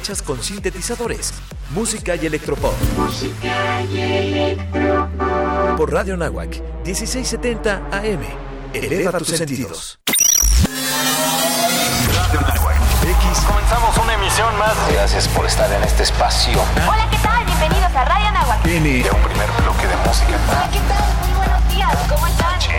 hechas con sintetizadores, música y electropop. Por Radio Nahuac, 1670 AM. Eleva tus sentidos. Radio Nahuac. X. Comenzamos una emisión más. Gracias por estar en este espacio. Hola, ¿qué tal? Bienvenidos a Radio Nahuac. N. De un primer bloque de música. Hola, ¿qué tal? Muy buenos días. ¿Cómo están?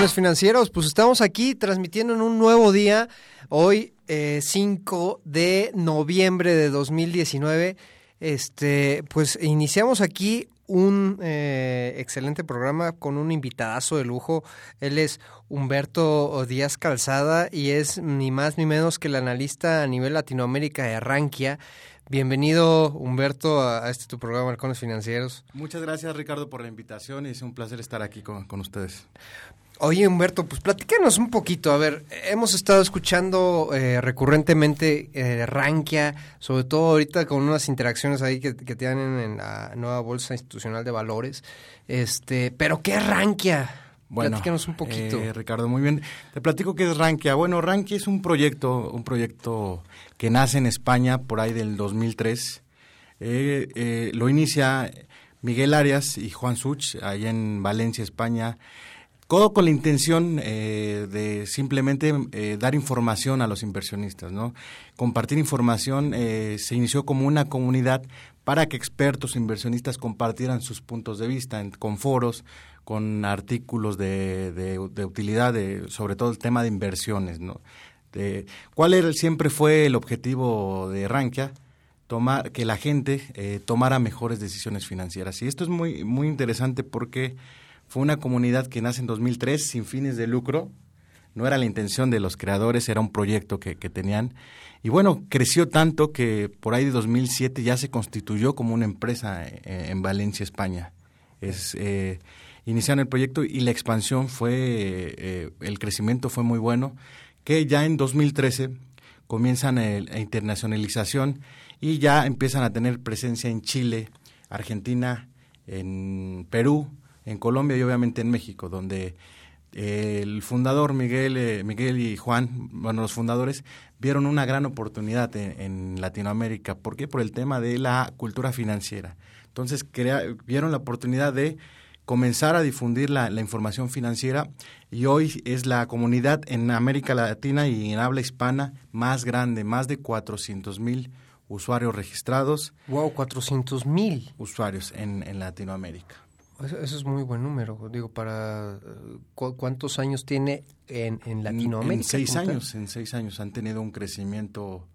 Halcones Financieros? Pues estamos aquí transmitiendo en un nuevo día, hoy eh, 5 de noviembre de 2019. Este, pues iniciamos aquí un eh, excelente programa con un invitadazo de lujo. Él es Humberto Díaz Calzada y es ni más ni menos que el analista a nivel Latinoamérica de Rankia. Bienvenido, Humberto, a, este tu programa, Halcones Financieros. Muchas gracias Ricardo por la invitación y es un placer estar aquí con, con ustedes. Oye, Humberto, pues platícanos un poquito. A ver, hemos estado escuchando eh, recurrentemente eh, Rankia, sobre todo ahorita con unas interacciones ahí que, que tienen en la nueva Bolsa Institucional de Valores. Este, pero ¿qué es Rankia? Bueno, Platícanos un poquito. eh, Ricardo, muy bien. Te platico qué es Rankia. Bueno, Rankia es un proyecto, un proyecto que nace en España por ahí del 2003. Eh, eh, lo inicia Miguel Arias y Juan Such, allá en Valencia, España. Todo con la intención eh, de simplemente eh, dar información a los inversionistas, ¿no? Compartir información eh, se inició como una comunidad para que expertos inversionistas compartieran sus puntos de vista con foros, con artículos de, utilidad, de, sobre todo el tema de inversiones, ¿no? ¿Cuál era, siempre fue el objetivo de Rankia? Tomar, que la gente eh, tomara mejores decisiones financieras. Y esto es muy, muy interesante porque fue una comunidad que nace en 2003 sin fines de lucro. No era la intención de los creadores, era un proyecto que, que tenían. Y bueno, creció tanto que por ahí de 2007 ya se constituyó como una empresa eh, en Valencia, España. Es, eh, iniciaron el proyecto y la expansión fue, eh, el crecimiento fue muy bueno, que ya en 2013 comienzan el- la internacionalización y ya empiezan a tener presencia en Chile, Argentina, en Perú, en Colombia y obviamente en México, donde eh, el fundador Miguel, eh, Miguel y Juan, bueno, los fundadores, vieron una gran oportunidad en, en Latinoamérica. ¿Por qué? Por el tema de la cultura financiera. Entonces, crea- vieron la oportunidad de comenzar a difundir la, la información financiera y hoy es la comunidad en América Latina y en habla hispana más grande, más de 400 mil usuarios registrados, Wow, 400 mil. usuarios en, en Latinoamérica. Eso, eso es muy buen número. Digo, para eh, ¿cu- ¿cuántos años tiene en, Latinoamérica? En seis tal? años, en seis años han tenido un crecimiento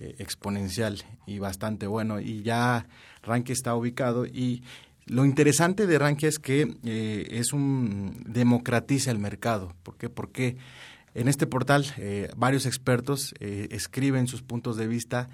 eh, exponencial y bastante bueno. Y ya Rankia está ubicado y lo interesante de Rankia es que eh, es un democratiza el mercado. ¿Por qué? Porque en este portal eh, varios expertos eh, escriben sus puntos de vista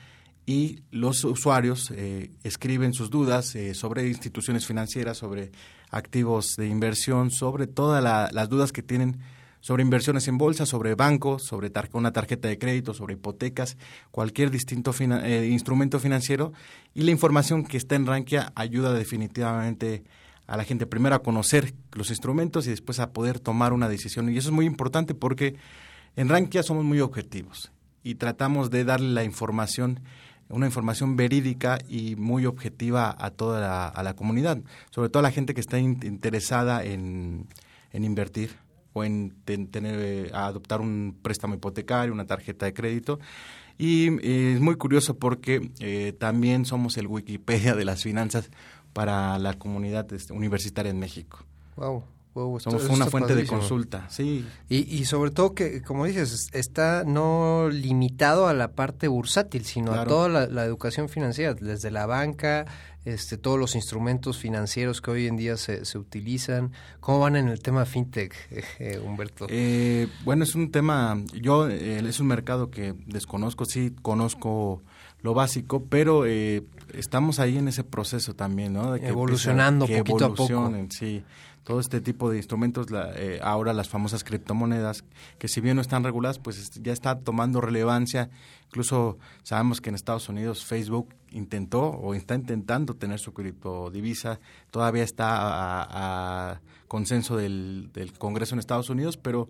y los usuarios eh, escriben sus dudas eh, sobre instituciones financieras, sobre activos de inversión, sobre todas la- las dudas que tienen sobre inversiones en bolsa, sobre bancos, sobre tar- una tarjeta de crédito, sobre hipotecas, cualquier distinto eh, instrumento financiero. Y la información que está en Rankia ayuda definitivamente a la gente primero a conocer los instrumentos y después a poder tomar una decisión. Y eso es muy importante porque en Rankia somos muy objetivos y tratamos de darle la información una información verídica y muy objetiva a toda la, comunidad, sobre todo a la gente que está in- interesada en, en invertir o en ten- tener, eh, adoptar un préstamo hipotecario, una tarjeta de crédito. Y eh, es muy curioso porque eh, también somos el Wikipedia de las finanzas para la comunidad este, universitaria en México. Wow. Wow Somos una fuente de consulta, sí. Y, y sobre todo que, como dices, está no limitado a la parte bursátil, sino a toda la, la educación financiera, desde la banca, este, todos los instrumentos financieros que hoy en día se, se utilizan. ¿Cómo van en el tema fintech, eh, Humberto? Eh, bueno, es un tema, yo, eh, es un mercado que desconozco, sí conozco lo básico, pero eh, estamos ahí en ese proceso también, ¿no? De que Evolucionando empieza- que poquito a poco. Sí, todo este tipo de instrumentos, la- eh, ahora las famosas criptomonedas, que si bien no están reguladas, pues est- ya está tomando relevancia. Incluso sabemos que en Estados Unidos Facebook intentó o está intentando tener su criptodivisa, todavía está a, consenso del, del Congreso en Estados Unidos, pero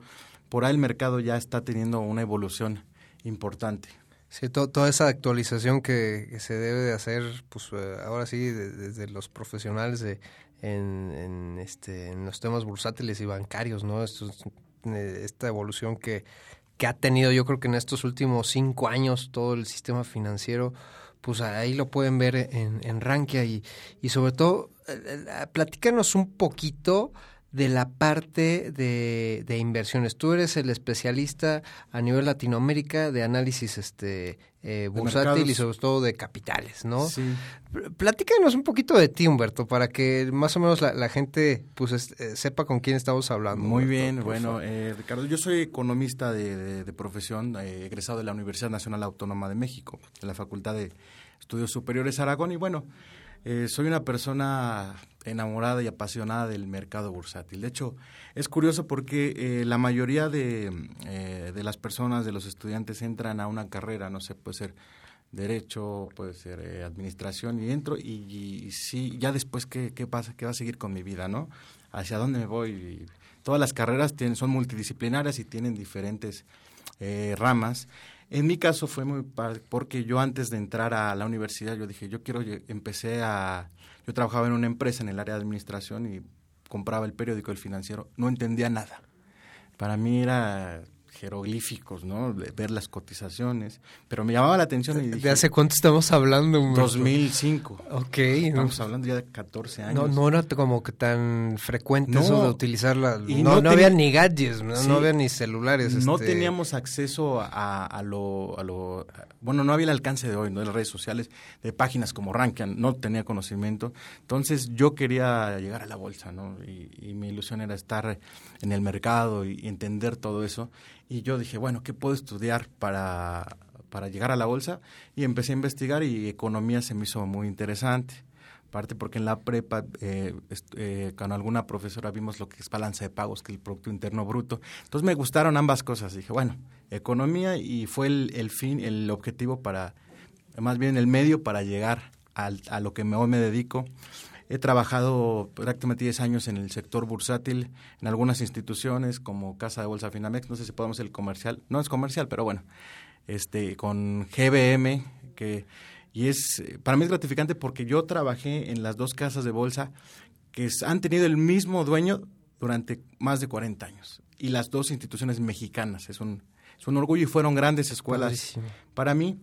por ahí el mercado ya está teniendo una evolución importante. Sí, to- toda esa actualización que, que se debe de hacer, pues eh, ahora sí, de- desde los profesionales de, en, en, este, en los temas bursátiles y bancarios, ¿no? Eh, esta evolución que, que ha tenido, yo creo que en estos últimos cinco años, todo el sistema financiero, pues ahí lo pueden ver en, en Rankia y, y sobre todo, eh, eh, platícanos un poquito de la parte de, de inversiones. Tú eres el especialista a nivel Latinoamérica de análisis este eh, bursátil y sobre todo de capitales, ¿no? Sí. Pl- Platícanos un poquito de ti, Humberto, para que más o menos la, la gente pues es- eh, sepa con quién estamos hablando. Muy Humberto, bien, bueno, eh, Ricardo, yo soy economista de, de- de profesión, eh, egresado de la Universidad Nacional Autónoma de México, de la Facultad de Estudios Superiores Aragón, y bueno, eh, soy una persona enamorada y apasionada del mercado bursátil. De hecho, es curioso porque eh, la mayoría de, eh, de las personas, de los estudiantes, entran a una carrera, no sé, puede ser derecho, puede ser eh, administración, y entro y, sí, ya después, ¿qué, ¿qué pasa? ¿Qué va a seguir con mi vida, no? ¿Hacia dónde me voy? Todas las carreras tienen, son multidisciplinarias y tienen diferentes ramas. En mi caso fue muy porque yo antes de entrar a la universidad, yo dije, yo quiero, empecé a, yo trabajaba en una empresa en el área de administración y compraba el periódico El Financiero, no entendía nada. Para mí era jeroglíficos, ¿no? De ver las cotizaciones, pero me llamaba la atención y ¿De hace cuánto estamos hablando, Humberto? 2005. Ok. no- Estamos hablando ya de 14 años. No, no era como que tan frecuente No. eso de utilizarla. Y no, no había ni gadgets, no, Sí. había ni celulares. No este, teníamos acceso a, a lo, a lo- bueno, no había el alcance de hoy, ¿no? De las redes sociales, de páginas como Rankian, no tenía conocimiento. Entonces yo quería llegar a la bolsa, ¿no? Y, y mi ilusión era estar en el mercado y entender todo eso. Y yo dije, bueno, ¿qué puedo estudiar para, para llegar a la bolsa? Y empecé a investigar y economía se me hizo muy interesante. Aparte porque en la prepa eh, eh, con alguna profesora vimos lo que es balanza de pagos, que es el Producto Interno Bruto. Entonces me gustaron ambas cosas. Dije, bueno, economía y fue el, el fin, el objetivo para, más bien el medio para llegar al- a lo que hoy me dedico. He trabajado prácticamente 10 años en el sector bursátil, en algunas instituciones como Casa de Bolsa Finamex, no sé si podemos el comercial, no es comercial, pero bueno, este con GBM, que y es para mí es gratificante porque yo trabajé en las dos casas de bolsa que han tenido el mismo dueño durante más de 40 años y las dos instituciones mexicanas, es un es un orgullo y fueron grandes escuelas para mí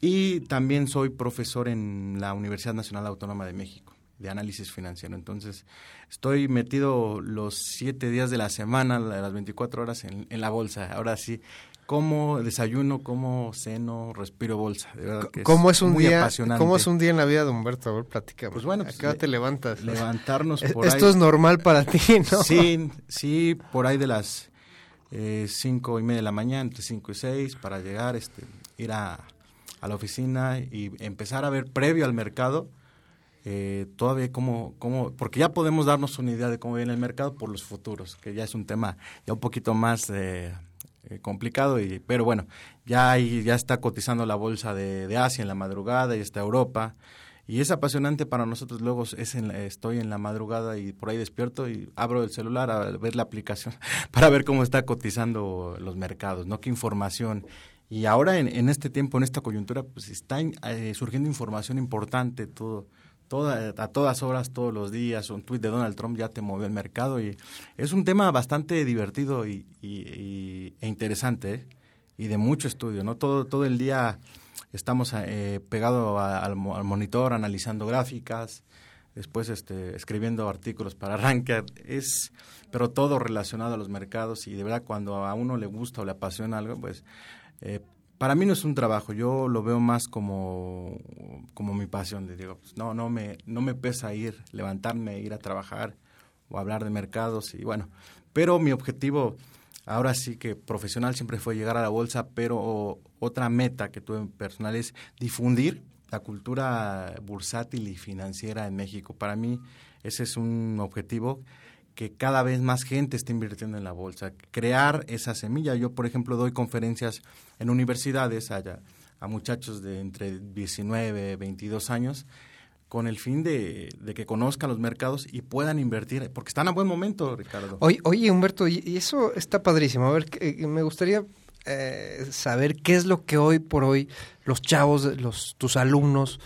y también soy profesor en la Universidad Nacional Autónoma de México de análisis financiero. Entonces, estoy metido los siete días de la semana, la- las 24 horas en, en la bolsa. Ahora sí, como desayuno, como ceno, respiro bolsa. De verdad que ¿Cómo es un muy día? apasionante. ¿Cómo es un día en la vida de Humberto? A ver, platícame. Pues bueno, ¿A pues, qué hora le- te levantas? Levantarnos por Esto ahí. es normal para ti, ¿no? Sí, sí, por ahí de las eh, cinco y media de la mañana, entre cinco y seis, para llegar, este, ir a, a la oficina y empezar a ver previo al mercado eh, todavía cómo, cómo, porque ya podemos darnos una idea de cómo viene el mercado por los futuros, que ya es un tema ya un poquito más eh, eh, complicado, y, pero bueno, ya, hay, ya está cotizando la bolsa de, de Asia en la madrugada y está Europa. Y es apasionante para nosotros. Luego es en estoy en la madrugada y por ahí despierto y abro el celular a ver la aplicación para ver cómo está cotizando los mercados, ¿no? Qué información. Y ahora en, en este tiempo, en esta coyuntura, pues está eh, surgiendo información importante, todo, toda, a todas horas, todos los días. Un tuit de Donald Trump ya te movió el mercado y es un tema bastante divertido y, e interesante ¿eh? y de mucho estudio, ¿no? Todo, todo el día estamos eh, pegados al, al monitor analizando gráficas, después este, escribiendo artículos para Rankia, es, pero todo relacionado a los mercados y de verdad cuando a uno le gusta o le apasiona algo, pues eh, para mí no es un trabajo, yo lo veo más como, como mi pasión, de, digo, pues, no, no me, no me pesa ir, levantarme, ir a trabajar o hablar de mercados y bueno, pero mi objetivo ahora sí que profesional siempre fue llegar a la bolsa, pero otra meta que tuve personal es difundir la cultura bursátil y financiera en México. Para mí ese es un objetivo que cada vez más gente esté invirtiendo en la bolsa, crear esa semilla. Yo, por ejemplo, doy conferencias en universidades allá, a muchachos de entre 19, 22 años, con el fin de, que conozcan los mercados y puedan invertir, porque están a buen momento, Ricardo. Oye, oye Humberto, y eso está padrísimo. A ver, me gustaría eh, saber qué es lo que hoy por hoy los chavos, los tus alumnos,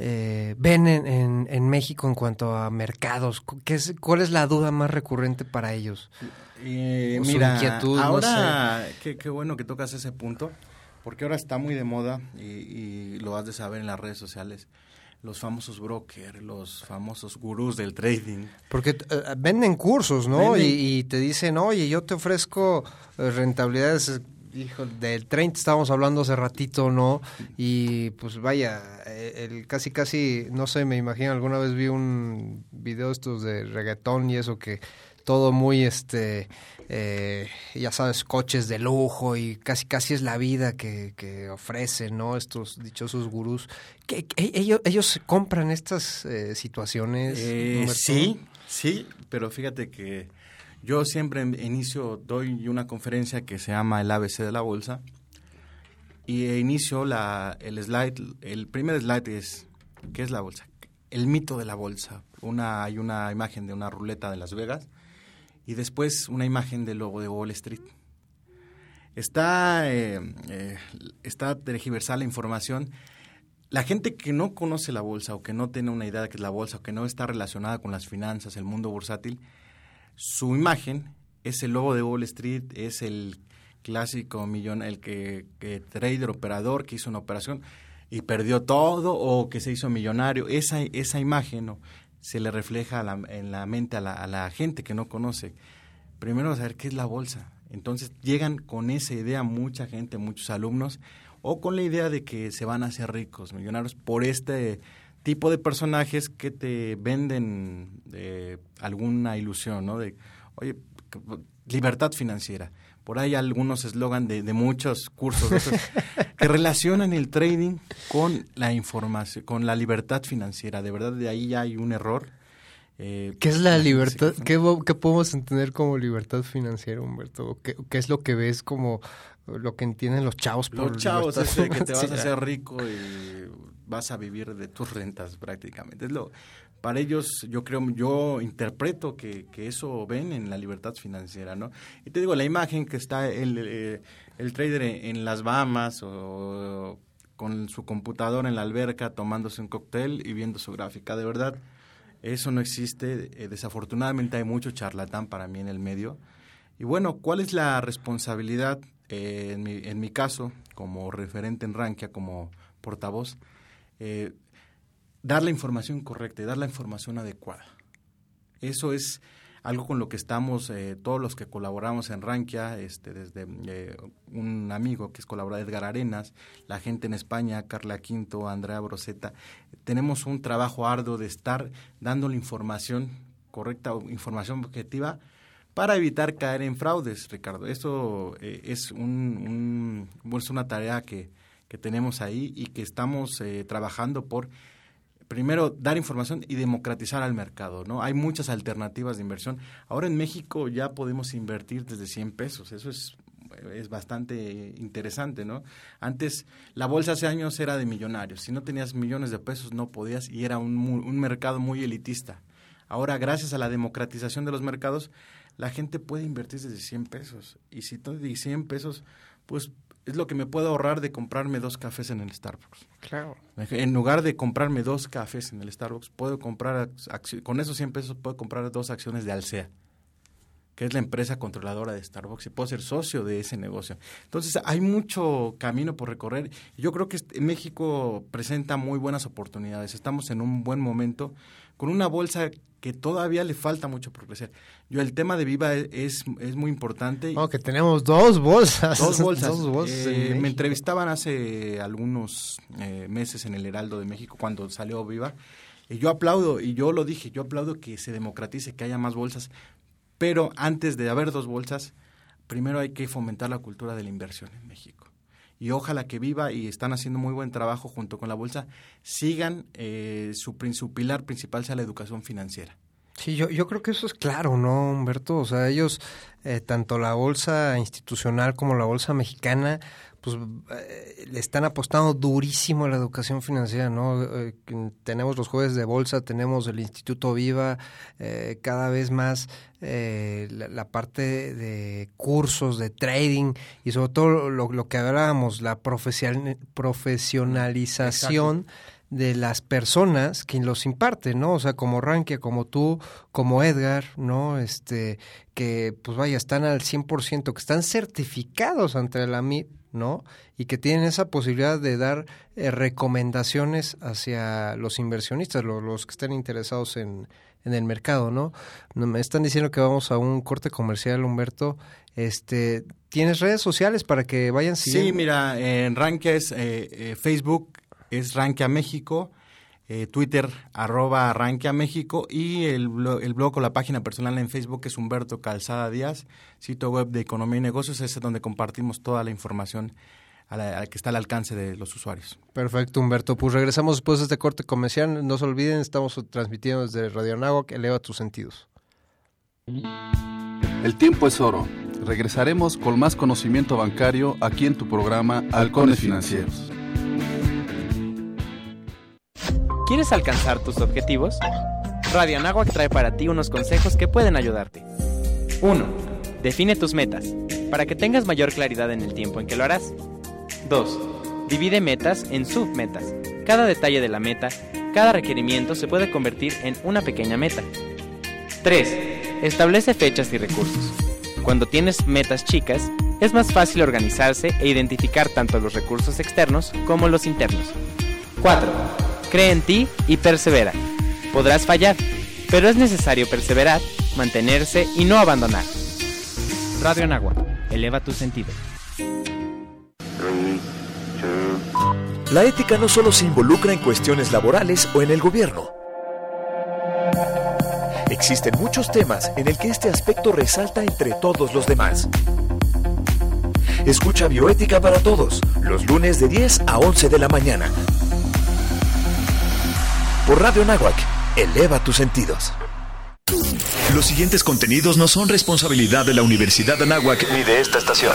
eh, ven en, en, México en cuanto a mercados? ¿Qué es, ¿Cuál es la duda más recurrente para ellos? Eh, mira, inquietud, ahora, qué, qué, bueno que tocas ese punto, porque ahora está muy de moda y, y lo has de saber en las redes sociales los famosos brokers, los famosos gurús del trading. Porque eh, venden cursos, ¿no? Y, y, te dicen, oye, yo te ofrezco rentabilidades Hijo, del 30 estábamos hablando hace ratito, ¿no? Y pues vaya, eh, el casi casi, no sé, me imagino, alguna vez vi un video estos de reggaetón y eso que todo muy, este, eh, ya sabes, coches de lujo y casi casi es la vida que, que ofrecen, ¿no? Estos dichosos gurús. ¿Que, ellos, ¿Ellos compran estas eh, situaciones? sí, sí, pero fíjate que yo siempre inicio, doy una conferencia que se llama el ABC de la bolsa y inicio la, el slide, el primer slide es, ¿qué es la bolsa? El mito de la bolsa. Una, hay una imagen de una ruleta de Las Vegas y después una imagen del logo de Wall Street. Está, eh, eh, está tergiversada la información. La gente que no conoce la bolsa o que no tiene una idea de qué es la bolsa o que no está relacionada con las finanzas, el mundo bursátil, su imagen es el logo de Wall Street, es el clásico millón, el que, trader operador que hizo una operación y perdió todo o que se hizo millonario. Esa, esa imagen se le refleja en la mente a la, gente que no conoce. Primero saber qué es la bolsa. Entonces llegan con esa idea mucha gente, muchos alumnos, o con la idea de que se van a hacer ricos, millonarios, por este tipo de personajes que te venden eh, alguna ilusión, ¿no? De, oye, libertad financiera. Por ahí algunos eslogan de, de, muchos cursos que relacionan el trading con la información, con la libertad financiera. De verdad, de ahí ya hay un error. Eh, ¿Qué es la libertad? ¿Qué, ¿Qué, podemos entender como libertad financiera, Humberto? ¿Qué, ¿Qué, es lo que ves como lo que entienden los chavos por Los chavos, es que te vas a hacer rico y vas a vivir de tus rentas prácticamente. Es lo, para ellos yo creo, yo interpreto que, que eso ven en la libertad financiera, ¿no? Y te digo, la imagen que está el, eh, el trader en, las Bahamas o con su computadora en la alberca tomándose un cóctel y viendo su gráfica, de verdad, eso no existe. Eh, desafortunadamente hay mucho charlatán para mí en el medio. Y bueno, ¿cuál es la responsabilidad eh, en, mi, en mi caso como referente en Rankia, como portavoz? Eh, dar la información correcta y dar la información adecuada. Eso es algo con lo que estamos eh, todos los que colaboramos en Rankia, este, desde eh, un amigo que es colaborador Edgar Arenas, la gente en España, Carla Quinto, Andrea Broseta, tenemos un trabajo arduo de estar dando la información correcta, información objetiva, para evitar caer en fraudes, Ricardo. Esto eh, es, un, es una tarea que, que tenemos ahí y que estamos eh, trabajando por primero dar información y democratizar al mercado, ¿no? Hay muchas alternativas de inversión. Ahora en México ya podemos invertir desde 100 pesos, eso es es bastante interesante, ¿no? Antes la bolsa hace años era de millonarios, si no tenías millones de pesos no podías y era un, un mercado muy elitista. Ahora gracias a la democratización de los mercados la gente puede invertir desde 100 pesos y si tú de 100 pesos pues es lo que me puedo ahorrar de comprarme dos cafés en el Starbucks. Claro. En lugar de comprarme dos cafés en el Starbucks, puedo comprar, con esos 100 pesos puedo comprar dos acciones de Alsea. que es la empresa controladora de Starbucks, y puedo ser socio de ese negocio. Entonces, hay mucho camino por recorrer. Yo creo que México presenta muy buenas oportunidades. Estamos en un buen momento con una bolsa que todavía le falta mucho por crecer. Yo, el tema de Viva es, es muy importante. Oh, que tenemos dos bolsas. Dos bolsas. Dos bolsas en Eh, me entrevistaban hace algunos eh, meses en el Heraldo de México cuando salió Viva. Y yo aplaudo, y yo lo dije, yo aplaudo que se democratice, que haya más bolsas. Pero antes de haber dos bolsas, primero hay que fomentar la cultura de la inversión en México. Y ojalá que Viva, y están haciendo muy buen trabajo junto con la bolsa, sigan, eh, su, su pilar principal sea la educación financiera. Sí, yo, yo creo que eso es claro, ¿no, Humberto? O sea, ellos, eh, tanto la bolsa institucional como la bolsa mexicana, pues eh, le están apostando durísimo a la educación financiera, ¿no? Eh, tenemos los jueves de bolsa, tenemos el Instituto Viva, eh, cada vez más eh, la, la parte de cursos, de trading y sobre todo lo, lo que hablábamos, la profesional- profesionalización de las personas que los imparten, ¿no? O sea, como Rankia, como tú, como Edgar, ¿no? Este, que pues vaya, están al 100%, que están certificados ante la MIT, ¿no? Y que tienen esa posibilidad de dar eh, recomendaciones hacia los inversionistas, lo- los, que estén interesados en, en el mercado, ¿no? No, Me están diciendo que vamos a un corte comercial, Humberto. Este, ¿Tienes redes sociales para que vayan siguiendo? Sí, mira, en Rankia es eh, eh, Facebook, es Rankia México, eh, Twitter, arroba Rankia México, y el, blo- el blog o la página personal en Facebook es Humberto Calzada Díaz, sitio web de Economía y Negocios, ese es donde compartimos toda la información a la, a la que está al alcance de los usuarios. Perfecto, Humberto. Pues regresamos después de este corte comercial. No se olviden, estamos transmitiendo desde Radio Anáhuac. Eleva tus sentidos. El tiempo es oro. Regresaremos con más conocimiento bancario aquí en tu programa Halcones Financieros. ¿Quieres alcanzar tus objetivos? Radio Anáhuac trae para ti unos consejos que pueden ayudarte. 1. Define tus metas, para que tengas mayor claridad en el tiempo en que lo harás. 2. Divide metas en submetas. Cada detalle de la meta, cada requerimiento se puede convertir en una pequeña meta. 3. Establece fechas y recursos. Cuando tienes metas chicas, es más fácil organizarse e identificar tanto los recursos externos como los internos. 4. Cree en ti y persevera. Podrás fallar, pero es necesario perseverar, mantenerse y no abandonar. Radio Anagua, eleva tus sentidos. La ética no solo se involucra en cuestiones laborales o en el gobierno. Existen muchos temas en el que este aspecto resalta entre todos los demás. Escucha Bioética para Todos, los lunes de 10 a 11 de la mañana. Por Radio Náhuac, eleva tus sentidos. Los siguientes contenidos no son responsabilidad de la Universidad Anáhuac Ni de esta estación.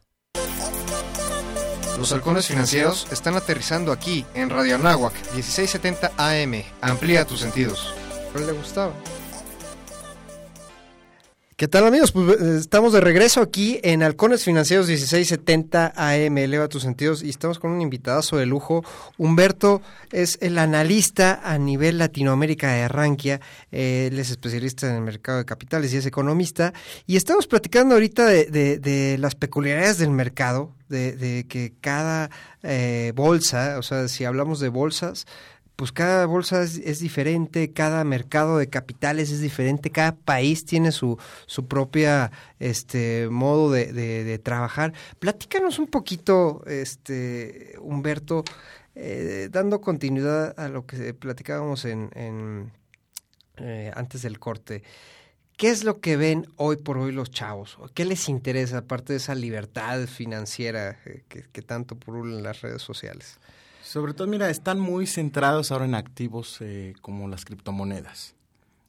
Los halcones financieros están aterrizando aquí, en Radio Anáhuac, 1670 AM. Amplía tus sentidos. ¿No le gustaba? ¿Qué tal amigos? Pues eh, estamos de regreso aquí en Halcones Financieros 1670 AM, eleva tus sentidos y estamos con un invitadazo de lujo. Humberto es el analista a nivel Latinoamérica de Arranquia, eh, él es especialista en el mercado de capitales y es economista y estamos platicando ahorita de, de- de las peculiaridades del mercado, de, de que cada eh, bolsa, o sea, si hablamos de bolsas, pues cada bolsa es, es diferente, cada mercado de capitales es diferente, cada país tiene su, su propia este modo de, de- trabajar. Platícanos un poquito, este Humberto, eh, dando continuidad a lo que platicábamos en, en, eh, antes del corte. ¿Qué es lo que ven hoy por hoy los chavos? ¿Qué les interesa aparte de esa libertad financiera eh, que, que tanto pulula en las redes sociales? Sobre todo, mira, están muy centrados ahora en activos eh, como las criptomonedas,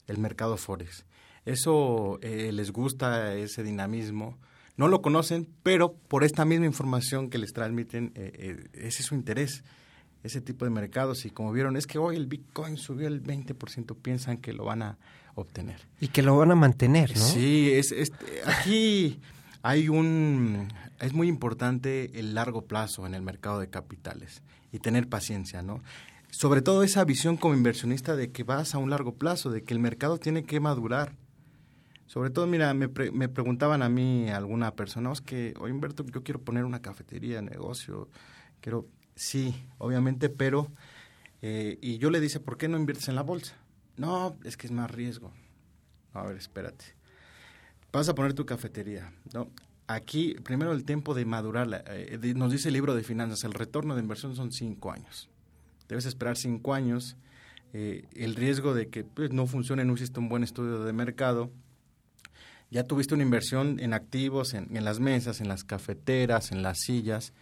el mercado Forex. Eso eh, les gusta, ese dinamismo. No lo conocen, pero por esta misma información que les transmiten, eh, eh, ese es su interés, ese tipo de mercados. Y como vieron, es que hoy el Bitcoin subió el 20%, piensan que lo van a obtener. Y que lo van a mantener, ¿no? Sí, es, es- aquí hay un... Es muy importante el largo plazo en el mercado de capitales y tener paciencia, ¿no? Sobre todo esa visión como inversionista de que vas a un largo plazo, de que el mercado tiene que madurar. Sobre todo, mira, me, pre- me preguntaban a mí alguna persona, "Oh, es que, oye Humberto, yo quiero poner una cafetería, negocio, quiero, sí, obviamente, pero, eh, y yo le dice, ¿por qué no inviertes en la bolsa? No, es que es más riesgo. A ver, espérate. Vas a poner tu cafetería, ¿no? Aquí, primero el tiempo de madurarla. eh, nos dice el libro de finanzas, el retorno de inversión son cinco años. Debes esperar cinco años. eh, el riesgo de que pues, no funcione, no hiciste un buen estudio de mercado. Ya tuviste una inversión en activos, en, las mesas, en las cafeteras, en las sillas.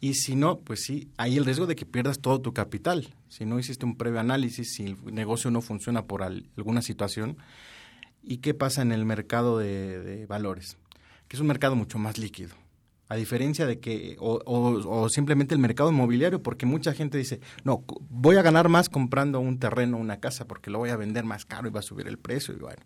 Y si no, pues sí, hay el riesgo de que pierdas todo tu capital. Si no hiciste un previo análisis, si el negocio no funciona por al- alguna situación. ¿Y qué pasa en el mercado de valores? Que es un mercado mucho más líquido. A diferencia de que, o, o- o simplemente el mercado inmobiliario, porque mucha gente dice, no, voy a ganar más comprando un terreno, una casa, porque lo voy a vender más caro y va a subir el precio. Y bueno,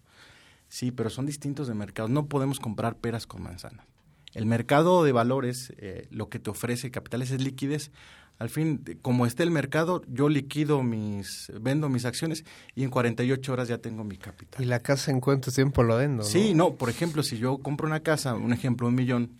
sí, pero son distintos de mercados. No podemos comprar peras con manzanas. El mercado de valores, eh, lo que te ofrece capitales es liquidez. Al fin, como esté el mercado, yo liquido mis, vendo mis acciones y en 48 horas ya tengo mi capital. Y la casa en cuánto tiempo lo vendo, ¿no? Sí, no, por ejemplo, si yo compro una casa, un ejemplo, un millón,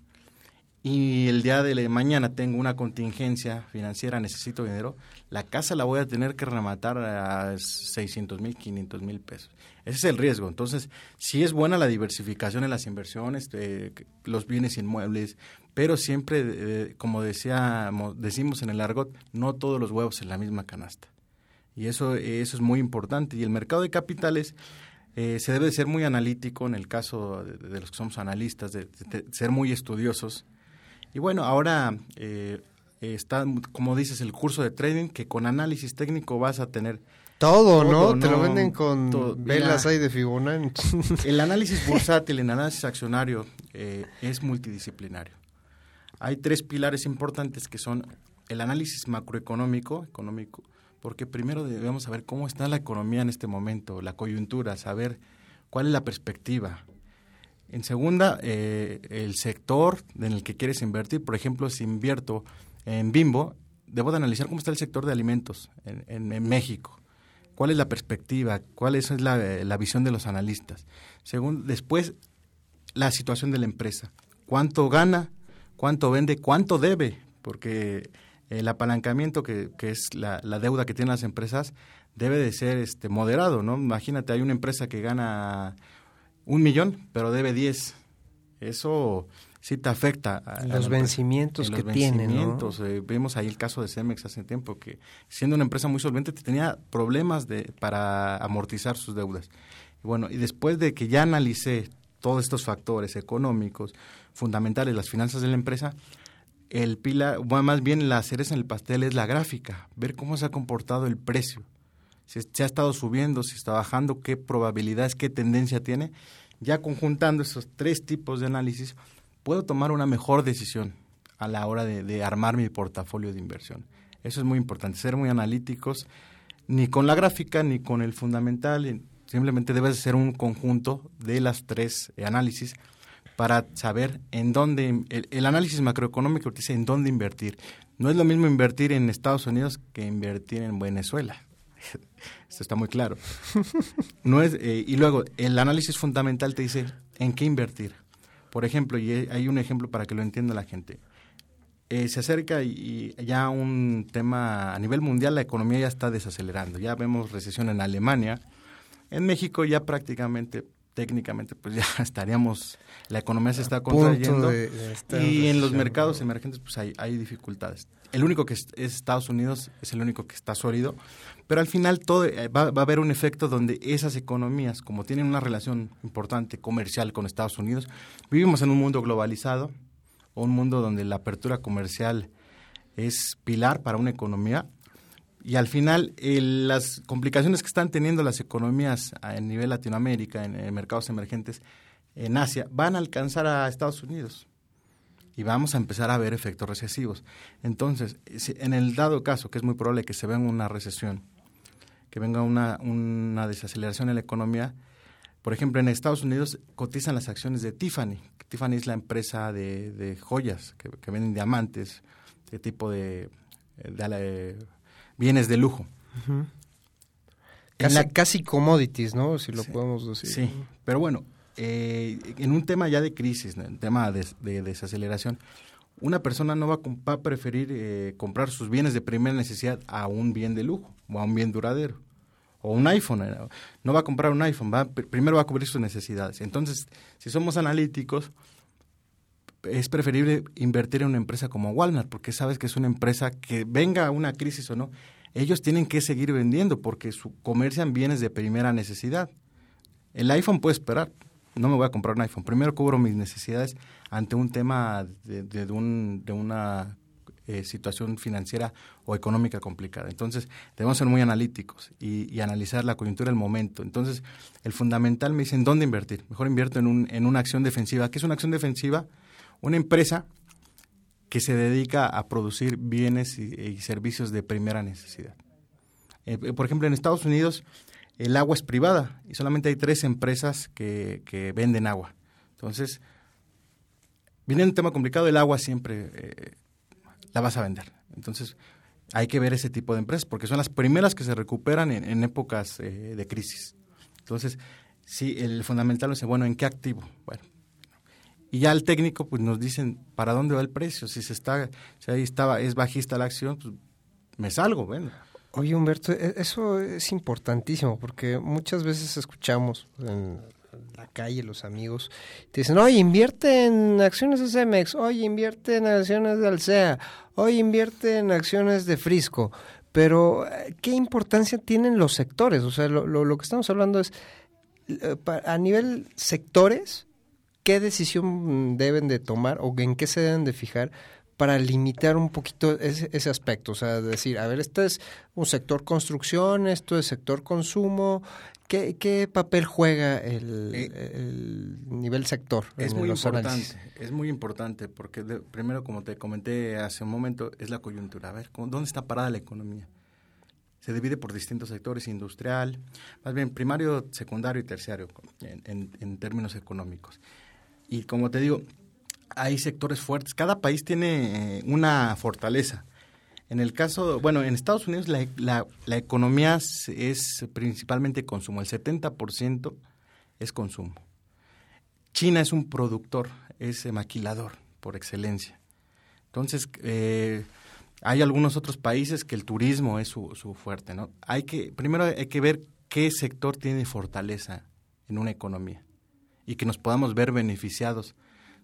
y el día de mañana tengo una contingencia financiera, necesito dinero, la casa la voy a tener que rematar a 600 mil, 500 mil pesos. Ese es el riesgo. Entonces, sí es buena la diversificación en las inversiones, eh, los bienes inmuebles, pero siempre, eh, como decíamos, decimos en el argot, no todos los huevos en la misma canasta. Y eso, eso es muy importante. Y el mercado de capitales eh, se debe de ser muy analítico en el caso de, los que somos analistas, de- de ser muy estudiosos. Y bueno, ahora eh, está, como dices, el curso de trading que con análisis técnico vas a tener Todo, ¿no? Te lo venden con todo. velas Mira, ahí de Fibonacci. El análisis bursátil, el análisis accionario eh, es multidisciplinario. Hay tres pilares importantes que son el análisis macroeconómico, económico, porque primero debemos saber cómo está la economía en este momento, la coyuntura, saber cuál es la perspectiva. En segunda, eh, el sector en el que quieres invertir. Por ejemplo, si invierto en Bimbo, debo de analizar cómo está el sector de alimentos en, México. ¿Cuál es la perspectiva? ¿Cuál es la, la visión de los analistas? Según, después, la situación de la empresa. ¿Cuánto gana? ¿Cuánto vende? ¿Cuánto debe? Porque el apalancamiento, que, que es la, la deuda que tienen las empresas, debe de ser este moderado, ¿no? Imagínate, hay una empresa que gana un millón, pero debe 10. Eso sí te afecta. a- Los vencimientos En que los tiene, ¿no? vencimientos, eh, vemos ahí el caso de Cemex hace tiempo, que siendo una empresa muy solvente tenía problemas de, para amortizar sus deudas. Y bueno, y después de que ya analicé todos estos factores económicos, fundamentales, las finanzas de la empresa, el pilar, bueno, más bien la cereza en el pastel es la gráfica, ver cómo se ha comportado el precio. Si se ha estado subiendo, si está bajando, qué probabilidades, qué tendencia tiene. Ya conjuntando esos tres tipos de análisis, puedo tomar una mejor decisión a la hora de, armar mi portafolio de inversión. Eso es muy importante, ser muy analíticos, ni con la gráfica, ni con el fundamental, Simplemente debe ser un conjunto de las tres eh, análisis para saber en dónde, el, el análisis macroeconómico dice en dónde invertir. No es lo mismo invertir en Estados Unidos que invertir en Venezuela. Esto está muy claro. No es, eh, y luego, el análisis fundamental te dice en qué invertir. Por ejemplo, y hay un ejemplo para que lo entienda la gente. Eh, se acerca y, ya un tema a nivel mundial, la economía ya está desacelerando. Ya vemos recesión en Alemania. En México ya prácticamente técnicamente pues ya estaríamos, la economía se está contrayendo de- de estar y en los mercados emergentes pues hay, hay dificultades. El único que es, es Estados Unidos es el único que está sólido, pero al final todo eh, va, va a haber un efecto donde esas economías, como tienen una relación importante comercial con Estados Unidos, vivimos en un mundo globalizado, un mundo donde la apertura comercial es pilar para una economía y al final, las complicaciones que están teniendo las economías a nivel Latinoamérica, en, mercados emergentes, en Asia, van a alcanzar a Estados Unidos. Y vamos a empezar a ver efectos recesivos. Entonces, en el dado caso, que es muy probable que se venga una recesión, que venga una, una desaceleración en la economía, por ejemplo, en Estados Unidos cotizan las acciones de Tiffany. Tiffany es la empresa de, de joyas que, venden diamantes, de tipo de bienes de lujo. Casi, la- casi commodities, ¿no? Si lo Sí, podemos decir. Sí, pero bueno, eh, en un tema ya de crisis, en tema de, de desaceleración, una persona no va va a preferir eh, comprar sus bienes de primera necesidad a un bien de lujo o a un bien duradero. O un iPhone, eh, no va a comprar un iPhone, va, pr- primero va a cubrir sus necesidades. Entonces, si somos analíticos, es preferible invertir en una empresa como Walmart, porque sabes que es una empresa que venga una crisis o no, ellos tienen que seguir vendiendo porque su, comercian bienes de primera necesidad. El iPhone puede esperar, no me voy a comprar un iPhone, primero cubro mis necesidades ante un tema de, de- un- de una eh, situación financiera o económica complicada. Entonces, debemos ser muy analíticos y, y analizar la coyuntura del momento. Entonces, el fundamental me dice, ¿en dónde invertir? Mejor invierto en, un, en una acción defensiva. ¿Qué es una acción defensiva? Una empresa que se dedica a producir bienes y, servicios de primera necesidad. Eh, eh, por ejemplo, en Estados Unidos el agua es privada y solamente hay tres empresas que, venden agua. Entonces, viene un tema complicado, el agua siempre eh, la vas a vender. Entonces, hay que ver ese tipo de empresas porque son las primeras que se recuperan en, épocas de crisis. Entonces, sí, el fundamental es, bueno, ¿en qué activo? Bueno, y ya el técnico pues nos dicen para dónde va el precio, si se está, si ahí estaba, es bajista la acción, pues me salgo, bueno. Oye, Humberto, e- eso es importantísimo porque muchas veces escuchamos en la calle los amigos, te dicen, oye, invierte en acciones de Cemex, oye, invierte en acciones de Alsea, oye, invierte en acciones de Frisco. Pero, eh, ¿qué importancia tienen los sectores? O sea, lo, lo, que estamos hablando es, eh, a nivel sectores, ¿qué decisión deben de tomar o en qué se deben de fijar para limitar un poquito ese, ese aspecto? O sea, decir, a ver, este es un sector construcción, esto es sector consumo. ¿Qué, qué papel juega el, el nivel sector? Es muy importante, análisis? es muy importante porque de- primero, como te comenté hace un momento, es la coyuntura. A ver, ¿cómo- ¿dónde está parada la economía? Se divide por distintos sectores, industrial, más bien primario, secundario y terciario en, en- en términos económicos. Y como te digo, hay sectores fuertes. Cada país tiene eh, una fortaleza. En el caso, bueno, en Estados Unidos la, economía es, principalmente consumo. El 70% es consumo. China es un productor, es maquilador por excelencia. Entonces, eh, hay algunos otros países que el turismo es su, su fuerte, ¿no? Hay que, primero hay que ver qué sector tiene fortaleza en una economía y que nos podamos ver beneficiados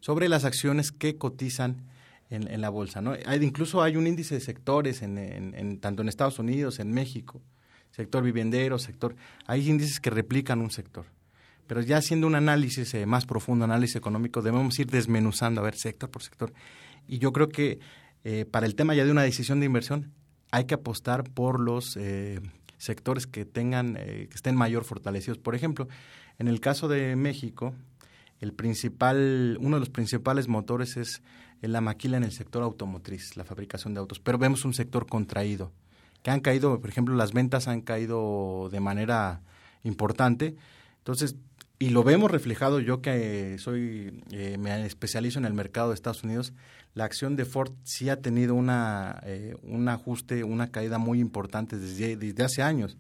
sobre las acciones que cotizan en, en la bolsa, ¿no? Hay, incluso hay un índice de sectores en, en- tanto en Estados Unidos, en México, sector viviendero, sector, hay índices que replican un sector. Pero ya haciendo un análisis eh, más profundo, análisis económico, debemos ir desmenuzando, a ver, sector por sector. Y yo creo que eh, para el tema ya de una decisión de inversión, hay que apostar por los eh, sectores que tengan, eh, que estén mayor fortalecidos. Por ejemplo, en el caso de México, el principal, uno de los principales motores es la maquila en el sector automotriz, la fabricación de autos. Pero vemos un sector contraído, que han caído, por ejemplo, las ventas han caído de manera importante. Entonces, y lo vemos reflejado yo que soy eh, me especializo en el mercado de Estados Unidos la acción de Ford sí ha tenido una eh, un ajuste una caída muy importante desde, desde hace años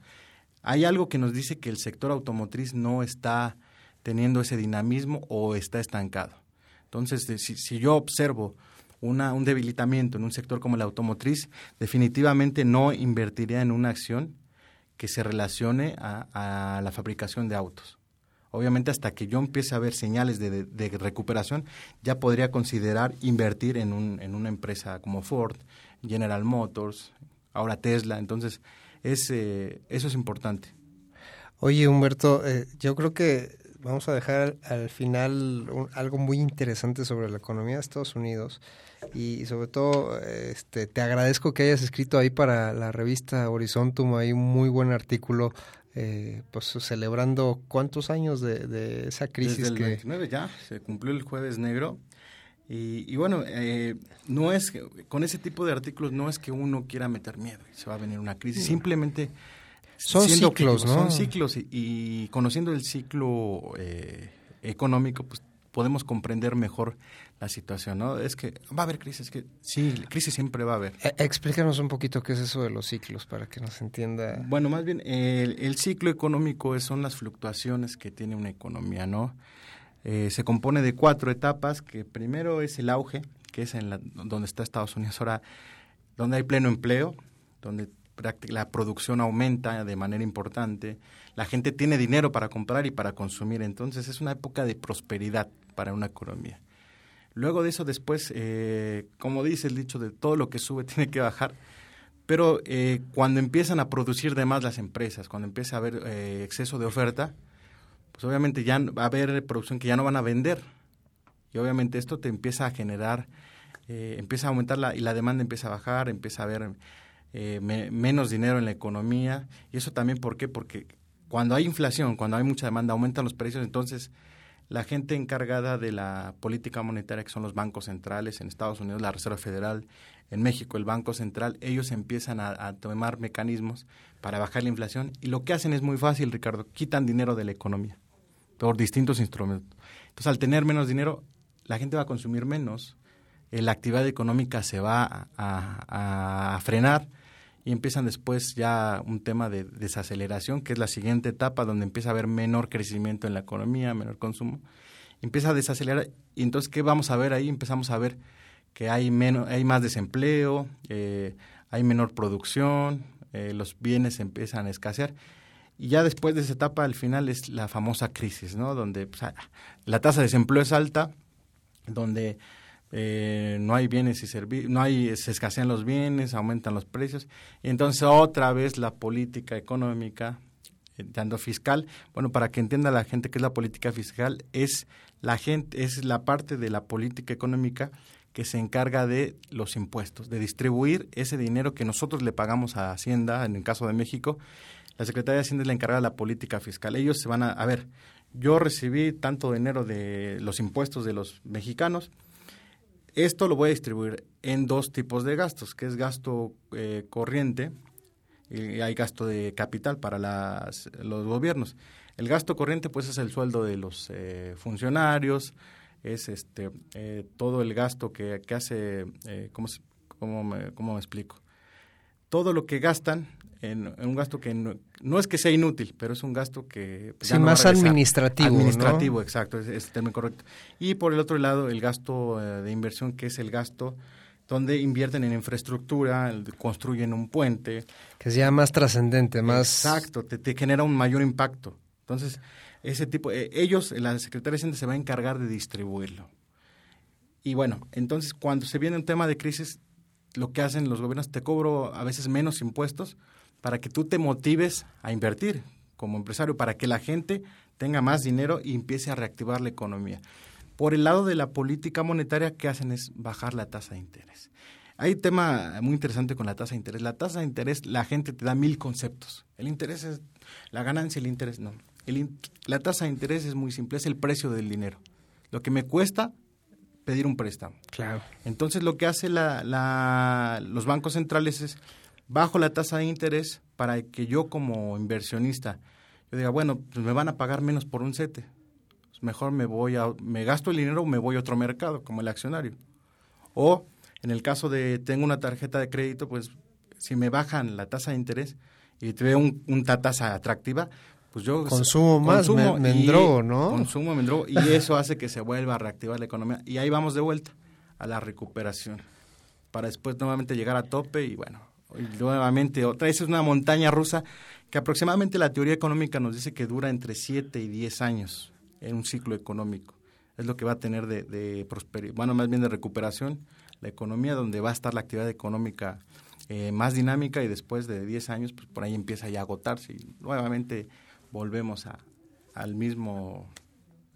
hay algo que nos dice que el sector automotriz no está teniendo ese dinamismo o está estancado entonces si, si yo observo una, un debilitamiento en un sector como la automotriz definitivamente no invertiría en una acción que se relacione a, a la fabricación de autos obviamente hasta que yo empiece a ver señales de, de, recuperación, ya podría considerar invertir en, un, en una empresa como Ford, General Motors, ahora Tesla. Entonces, es, eh, eso es importante. Oye, Humberto, eh, yo creo que vamos a dejar al final un, algo muy interesante sobre la economía de Estados Unidos y, sobre todo este, te agradezco que hayas escrito ahí para la revista Horizontum, hay un muy buen artículo eh, pues celebrando cuántos años de, de esa crisis Desde el que 29 ya se cumplió el jueves negro y, y bueno eh, no es con ese tipo de artículos no es que uno quiera meter miedo y se va a venir una crisis simplemente son ciclos no son ciclos y, y conociendo el ciclo eh, económico pues podemos comprender mejor la situación, ¿no? Es que va a haber crisis, que sí, crisis siempre va a haber. Eh, explícanos un poquito qué es eso de los ciclos para que nos entienda. Bueno, más bien el, el ciclo económico es, son las fluctuaciones que tiene una economía, ¿no? Eh, se compone de cuatro etapas, que primero es el auge, que es en la, donde está Estados Unidos ahora, donde hay pleno empleo, donde la producción aumenta de manera importante, la gente tiene dinero para comprar y para consumir, entonces es una época de prosperidad para una economía. Luego de eso, después, eh, como dice el dicho, de todo lo que sube tiene que bajar, pero eh, cuando empiezan a producir de más las empresas, cuando empieza a haber eh, exceso de oferta, pues obviamente ya va a haber producción que ya no van a vender. Y obviamente esto te empieza a generar, eh, empieza a aumentar la, y la demanda empieza a bajar, empieza a haber eh, me, menos dinero en la economía. Y eso también, ¿por qué? Porque cuando hay inflación, cuando hay mucha demanda, aumentan los precios, entonces la gente encargada de la política monetaria, que son los bancos centrales, en Estados Unidos la Reserva Federal, en México el Banco Central, ellos empiezan a, a, tomar mecanismos para bajar la inflación y lo que hacen es muy fácil, Ricardo, quitan dinero de la economía por distintos instrumentos. Entonces, al tener menos dinero, la gente va a consumir menos, eh, la actividad económica se va a, frenar y empiezan después ya un tema de desaceleración, que es la siguiente etapa donde empieza a haber menor crecimiento en la economía, menor consumo. Empieza a desacelerar y entonces, ¿qué vamos a ver ahí? Empezamos a ver que hay, menos, hay más desempleo, eh, hay menor producción, eh, los bienes empiezan a escasear. Y ya después de esa etapa, al final es la famosa crisis, ¿no? Donde pues, la tasa de desempleo es alta, donde eh, no hay bienes y servicios, no hay, se escasean los bienes, aumentan los precios, y entonces otra vez la política económica, eh, dando fiscal, bueno, para que entienda la gente qué es la política fiscal, es la gente, es la parte de la política económica que se encarga de los impuestos, de distribuir ese dinero que nosotros le pagamos a Hacienda, en el caso de México, la Secretaría de Hacienda es la encargada de la política fiscal. Ellos se van a, a ver, yo recibí tanto dinero de los impuestos de los mexicanos, esto lo voy a distribuir en dos tipos de gastos, que es gasto eh, corriente y hay gasto de capital para las, los gobiernos. El gasto corriente pues es el sueldo de los eh, funcionarios, es este eh, todo el gasto que, que hace, eh, ¿cómo, cómo, me, ¿cómo me explico? Todo lo que gastan en, en, un gasto que no, no, es que sea inútil, pero es un gasto que... Pues, sí, más administrativo. Administrativo, ¿no? exacto, es, es, el término correcto. Y por el otro lado, el gasto eh, de inversión, que es el gasto donde invierten en infraestructura, construyen un puente. Que sea más trascendente, más... Exacto, te, te, genera un mayor impacto. Entonces, ese tipo, eh, ellos, la Secretaría de Hacienda se va a encargar de distribuirlo. Y bueno, entonces cuando se viene un tema de crisis, lo que hacen los gobiernos, te cobro a veces menos impuestos, para que tú te motives a invertir como empresario, para que la gente tenga más dinero y empiece a reactivar la economía. Por el lado de la política monetaria, ¿qué hacen? Es bajar la tasa de interés. Hay un tema muy interesante con la tasa de interés. La tasa de interés, la gente te da mil conceptos. El interés es la ganancia, el interés no. El, la tasa de interés es muy simple, es el precio del dinero. Lo que me cuesta pedir un préstamo. Claro. Entonces lo que hace la, la, los bancos centrales es bajo la tasa de interés para que yo como inversionista, yo diga, bueno, pues me van a pagar menos por un sete. Pues mejor me voy a, me gasto el dinero o me voy a otro mercado, como el accionario. O en el caso de tengo una tarjeta de crédito, pues si me bajan la tasa de interés y te veo un, una tasa atractiva, pues yo consumo más, me, me endrogo, ¿no? Consumo, me endrogo, y eso hace que se vuelva a reactivar la economía. Y ahí vamos de vuelta a la recuperación, para después nuevamente llegar a tope y bueno, nuevamente otra vez es una montaña rusa que aproximadamente la teoría económica nos dice que dura entre 7 y 10 años en un ciclo económico. Es lo que va a tener de, prosperidad, bueno, más bien de recuperación la economía, donde va a estar la actividad económica eh, más dinámica y después de 10 años, pues por ahí empieza ya a agotarse y nuevamente volvemos a, al mismo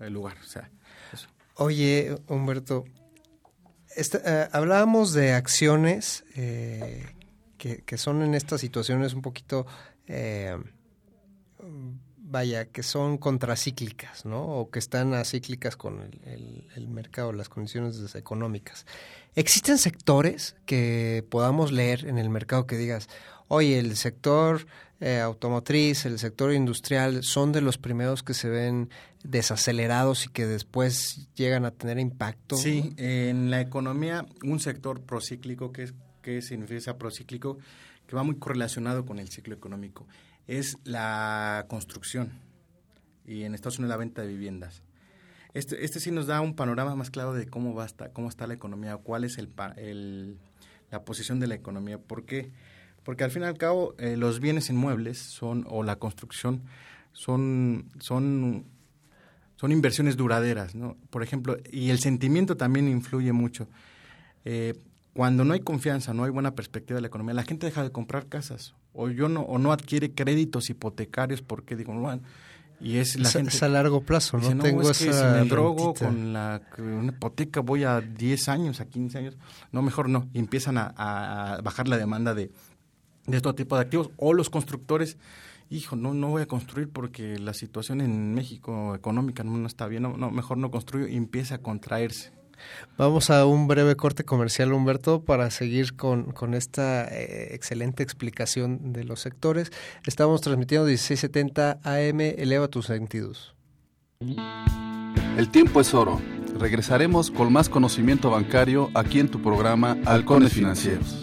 eh, lugar. Oye, Humberto, eh, hablábamos de acciones eh, que, son en estas situaciones un poquito, eh, vaya, que son contracíclicas, ¿no? O que están acíclicas con el mercado, las condiciones económicas. ¿Existen sectores que podamos leer en el mercado que digas, oye, el sector eh, automotriz, el sector industrial, son de los primeros que se ven desacelerados y que después llegan a tener impacto? Sí, en la economía, un sector procíclico, que, es, que significa procíclico, que va muy correlacionado con el ciclo económico, es la construcción y en Estados Unidos la venta de viviendas. Este, este sí nos da un panorama más claro de cómo va a estar, cómo está la economía, cuál es el- la posición de la economía. ¿Por qué? Porque al fin y al cabo eh, los bienes inmuebles son o la construcción son son son inversiones duraderas, ¿no? Por ejemplo, y el sentimiento también influye mucho. Eh, cuando no hay confianza, no hay buena perspectiva de la economía, la gente deja de comprar casas. O yo no o no adquiere créditos hipotecarios porque digo, bueno, y es la Es a- gente es a largo plazo, ¿no? dice, no, Tengo es que si esa me drogo rentita". con la una hipoteca voy a 10 años, a 15 años, no, mejor no, y empiezan a, a- a bajar la demanda de de todo tipo de activos. O los constructores hijo no no voy a construir porque la situación en México económica no, no está bien no, no, mejor no construyo y empieza a contraerse Vamos a un breve corte comercial, Humberto, para seguir con, con esta eh, excelente explicación de los sectores. Estamos transmitiendo 1670 AM, eleva tus sentidos. El tiempo es oro. Regresaremos con más conocimiento bancario aquí en tu programa Halcones Financieros.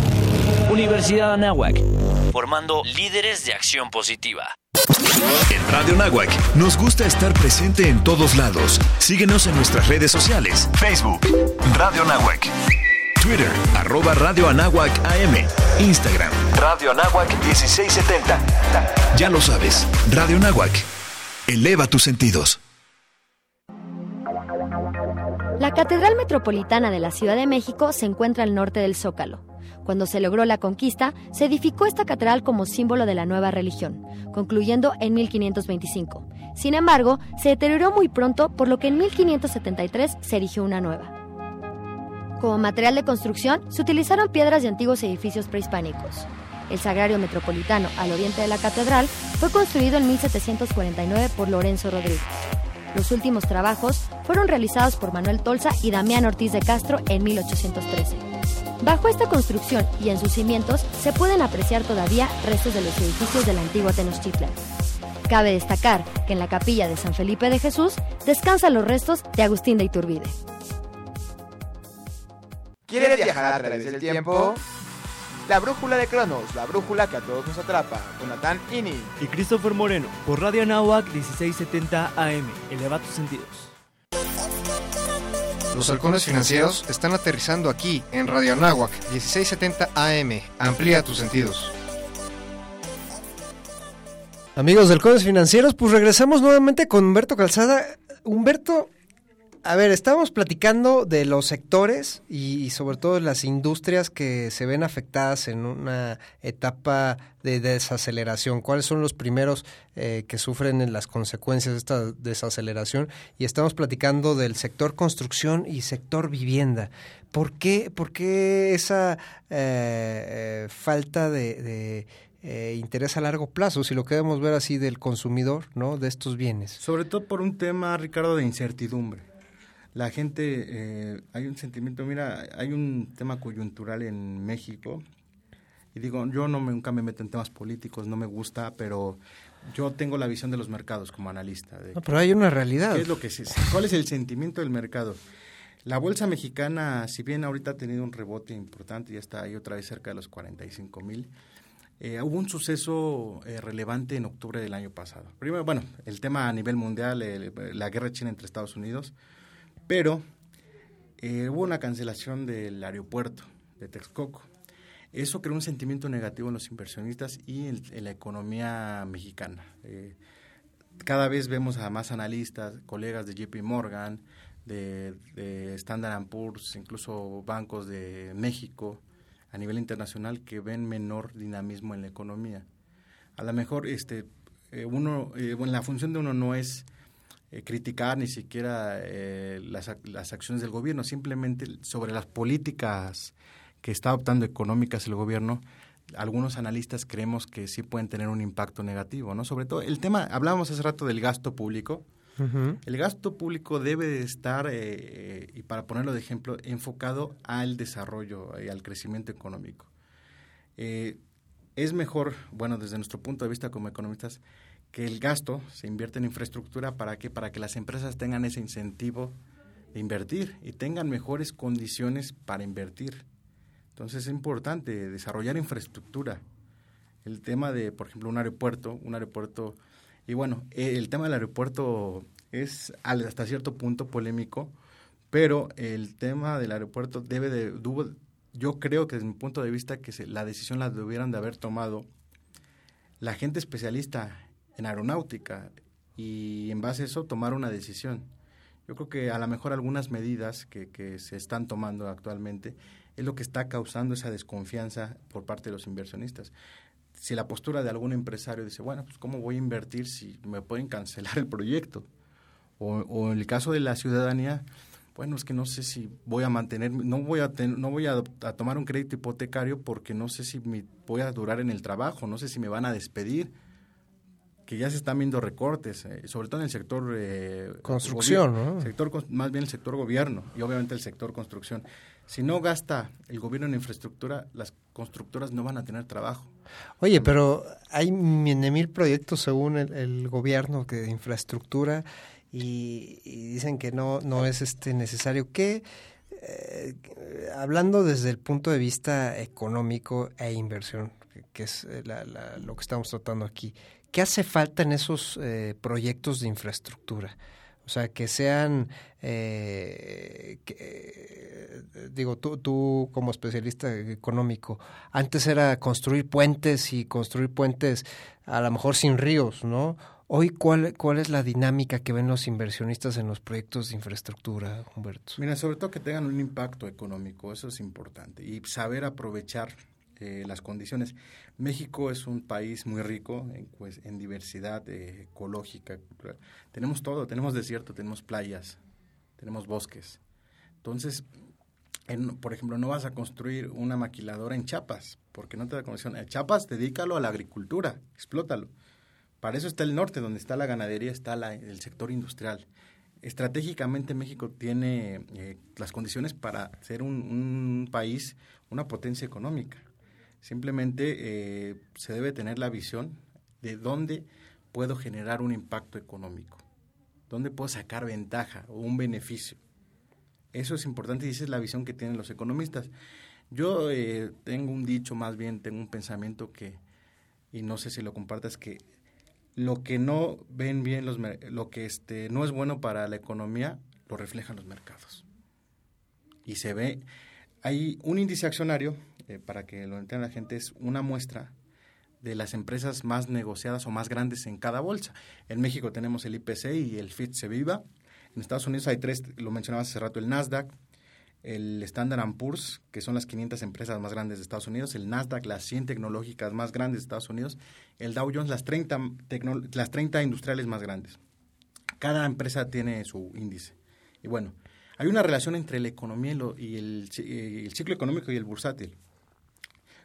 Universidad Anáhuac, formando líderes de acción positiva. En Radio Nahuac nos gusta estar presente en todos lados. Síguenos en nuestras redes sociales. Facebook, Radio Nahuac. Twitter, arroba Radio Anáhuac AM. Instagram, Radio Anáhuac 1670. Ya lo sabes, Radio Nahuac. Eleva tus sentidos. La Catedral Metropolitana de la Ciudad de México se encuentra al norte del Zócalo. Cuando se logró la conquista, se edificó esta catedral como símbolo de la nueva religión, concluyendo en 1525. Sin embargo, se deterioró muy pronto, por lo que en 1573 se erigió una nueva. Como material de construcción, se utilizaron piedras de antiguos edificios prehispánicos. El Sagrario Metropolitano, al oriente de la catedral, fue construido en 1749 por Lorenzo Rodríguez. Los últimos trabajos fueron realizados por Manuel Tolsa y Damián Ortiz de Castro en 1813. Bajo esta construcción y en sus cimientos se pueden apreciar todavía restos de los edificios de la antigua Tenochtitlan. Cabe destacar que en la capilla de San Felipe de Jesús descansan los restos de Agustín de Iturbide. ¿Quieres viajar a través del tiempo? La brújula de Cronos, la brújula que a todos nos atrapa, Jonathan Ini. Y Christopher Moreno, por Radio Anáhuac 1670 AM. Eleva tus sentidos. Los halcones financieros están aterrizando aquí en Radio Anáhuac 1670 AM. Amplía tus sentidos. Amigos de halcones financieros, pues regresamos nuevamente con Humberto Calzada. Humberto, a ver, estábamos platicando de los sectores y, sobre todo las industrias que se ven afectadas en una etapa de desaceleración. ¿Cuáles son los primeros eh, que sufren las consecuencias de esta desaceleración? Y estamos platicando del sector construcción y sector vivienda. ¿Por qué, por qué esa eh, eh, falta de eh, interés a largo plazo, si lo queremos ver así del consumidor, ¿no? De estos bienes. Sobre todo por un tema, Ricardo, de incertidumbre. La gente, eh, hay un sentimiento, mira, hay un tema coyuntural en México, y digo, yo no me, nunca me meto en temas políticos, no me gusta, pero yo tengo la visión de los mercados como analista. no, pero hay una realidad. ¿qué es lo que ¿Cuál es el sentimiento del mercado? La bolsa mexicana, si bien ahorita ha tenido un rebote importante, ya está ahí otra vez cerca de los 45 mil, eh, hubo un suceso eh, relevante en octubre del año pasado. Primero, bueno, el tema a nivel mundial, la guerra china entre Estados Unidos, pero eh, hubo una cancelación del aeropuerto de Texcoco. Eso creó un sentimiento negativo en los inversionistas y en, la economía mexicana. cada vez vemos a más analistas, colegas de JP Morgan, de, de Standard Poor's, incluso bancos de México, a nivel internacional que ven menor dinamismo en la economía. A lo mejor este, eh, uno, eh, bueno, la función de uno no es eh, criticar ni siquiera las, las acciones del gobierno, simplemente sobre las políticas que está adoptando económicas el gobierno, algunos analistas creemos que sí pueden tener un impacto negativo, ¿no? Sobre todo el tema, hablábamos hace rato del gasto público, el gasto público debe de estar, eh, y para ponerlo de ejemplo, enfocado al desarrollo y al crecimiento económico. Eh, es mejor, bueno, desde nuestro punto de vista como economistas, que el gasto se invierta en infraestructura para que para que las empresas tengan ese incentivo de invertir y tengan mejores condiciones para invertir. Entonces es importante desarrollar infraestructura. El tema de, por ejemplo, un aeropuerto, un aeropuerto y bueno, eh, el tema del aeropuerto es hasta cierto punto polémico, pero el tema del aeropuerto debe de, yo creo que desde mi punto de vista que la decisión la debieran de haber tomado la gente especialista en aeronáutica y en base a eso tomar una decisión. Yo creo que a lo mejor algunas medidas que, que se están tomando actualmente es lo que está causando esa desconfianza por parte de los inversionistas si la postura de algún empresario dice, bueno, pues ¿cómo voy a invertir si me pueden cancelar el proyecto? O, en el caso de la ciudadanía, bueno, es que no sé si voy a mantener, no voy a, no voy a, tomar un crédito hipotecario porque no sé si me voy a durar en el trabajo, no sé si me van a despedir, que ya se están viendo recortes, eh, sobre todo en el sector... Eh, construcción, ¿no? Sector, más bien el sector gobierno y obviamente el sector construcción. Si no gasta el gobierno en infraestructura, las constructoras no van a tener trabajo. Oye, pero hay mil proyectos según el, gobierno de infraestructura y, dicen que no no es este necesario. ¿Qué, eh, hablando desde el punto de vista económico e inversión, que es eh, lo que estamos tratando aquí, ¿qué hace falta en esos eh, proyectos de infraestructura? O sea, que sean, eh, digo, tú, tú como especialista económico, antes era construir puentes y construir puentes a lo mejor sin ríos, ¿no? Hoy, ¿cuál, ¿cuál es la dinámica que ven los inversionistas en los proyectos de infraestructura, Humberto? Mira, sobre todo que tengan un impacto económico, eso es importante, y saber aprovechar eh, las condiciones. México es un país muy rico en, pues, en diversidad eh, ecológica. Tenemos todo, tenemos desierto, tenemos playas, tenemos bosques. Entonces, por ejemplo, no vas a construir una maquiladora en Chiapas, porque no te da conexión. En Chiapas, dedícalo a la agricultura, explótalo. Para eso está el norte, donde está la ganadería, está el sector industrial. Estratégicamente México tiene eh, las condiciones para ser un país, una potencia económica. Simplemente eh, se debe tener la visión de dónde puedo generar un impacto económico, dónde puedo sacar ventaja o un beneficio. Eso es importante y esa es la visión que tienen los economistas. Yo eh, tengo un dicho, más bien tengo un pensamiento que, y no sé si lo compartas, que lo que no ven bien los lo que este no es bueno para la economía lo reflejan los mercados y se ve hay un índice accionario eh, para que lo entienda la gente, es una muestra de las empresas más negociadas o más grandes en cada bolsa. En México tenemos el IPC y el FIT Viva. En Estados Unidos hay tres, lo mencionabas hace rato, el Nasdaq, el Standard Poor's, que son las 500 empresas más grandes de Estados Unidos, el Nasdaq, las 100 tecnológicas más grandes de Estados Unidos, el Dow Jones, las 30, las 30 industriales más grandes. Cada empresa tiene su índice. Y bueno, hay una relación entre la economía y, el, el ciclo económico y el bursátil.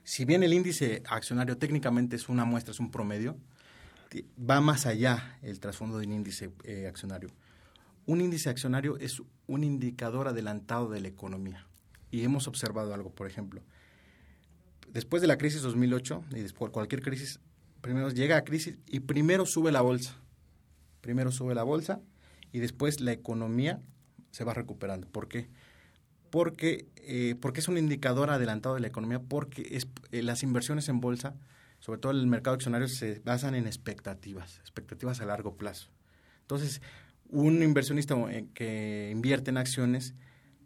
Si bien el índice accionario técnicamente es una muestra, es un promedio, va más allá el trasfondo del índice eh, accionario. Un índice accionario es un indicador adelantado de la economía. Y hemos observado algo, por ejemplo, después de la crisis 2008 y después de cualquier crisis, primero llega a crisis y primero sube la bolsa. Primero sube la bolsa y después la economía se va recuperando. ¿Por qué? Porque, eh, porque es un indicador adelantado de la economía, porque es, eh, las inversiones en bolsa sobre todo el mercado accionario, se basan en expectativas, expectativas a largo plazo. Entonces, un inversionista eh, que invierte en acciones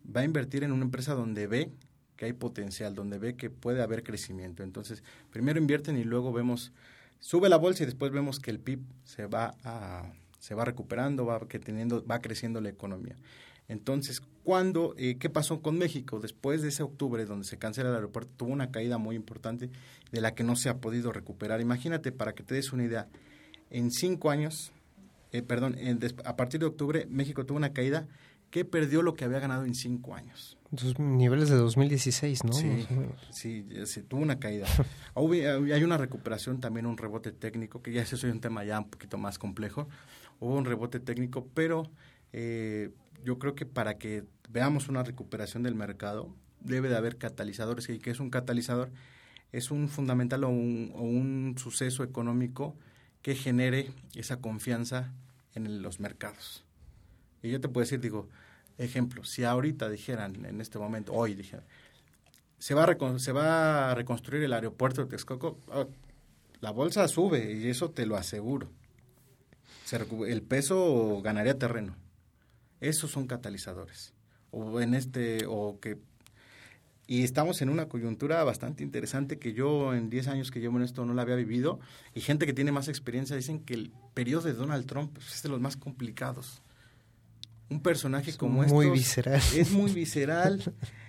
va a invertir en una empresa donde ve que hay potencial, donde ve que puede haber crecimiento. Entonces, primero invierten y luego vemos, sube la bolsa y después vemos que el PIB se va a, se va recuperando, va que teniendo, va creciendo la economía. Entonces, ¿cuándo, eh, qué pasó con México? Después de ese octubre, donde se cancela el aeropuerto, tuvo una caída muy importante de la que no se ha podido recuperar. Imagínate, para que te des una idea, en cinco años, eh, perdón, a partir de octubre, México tuvo una caída que perdió lo que había ganado en cinco años. Los niveles de 2016, ¿no? Sí, sí, sí, tuvo una caída. hay una recuperación, también un rebote técnico, que ya ese es un tema ya un poquito más complejo. Hubo un rebote técnico, pero eh, yo creo que para que veamos una recuperación del mercado, debe de haber catalizadores. ¿Y qué es un catalizador? Es un fundamental o un, suceso económico que genere esa confianza en los mercados. Y yo te puedo decir, digo, ejemplo, si ahorita dijeran, en este momento, hoy dijeran, se va a, se va a reconstruir el aeropuerto de Texcoco, ah, la bolsa sube y eso te lo aseguro. el peso ganaría terreno. Esos son catalizadores. O en este, o que y estamos en una coyuntura bastante interesante que yo en 10 años que llevo en esto no la había vivido y gente que tiene más experiencia dicen que el periodo de Donald Trump es de los más complicados. Un personaje como este muy visceral. es muy visceral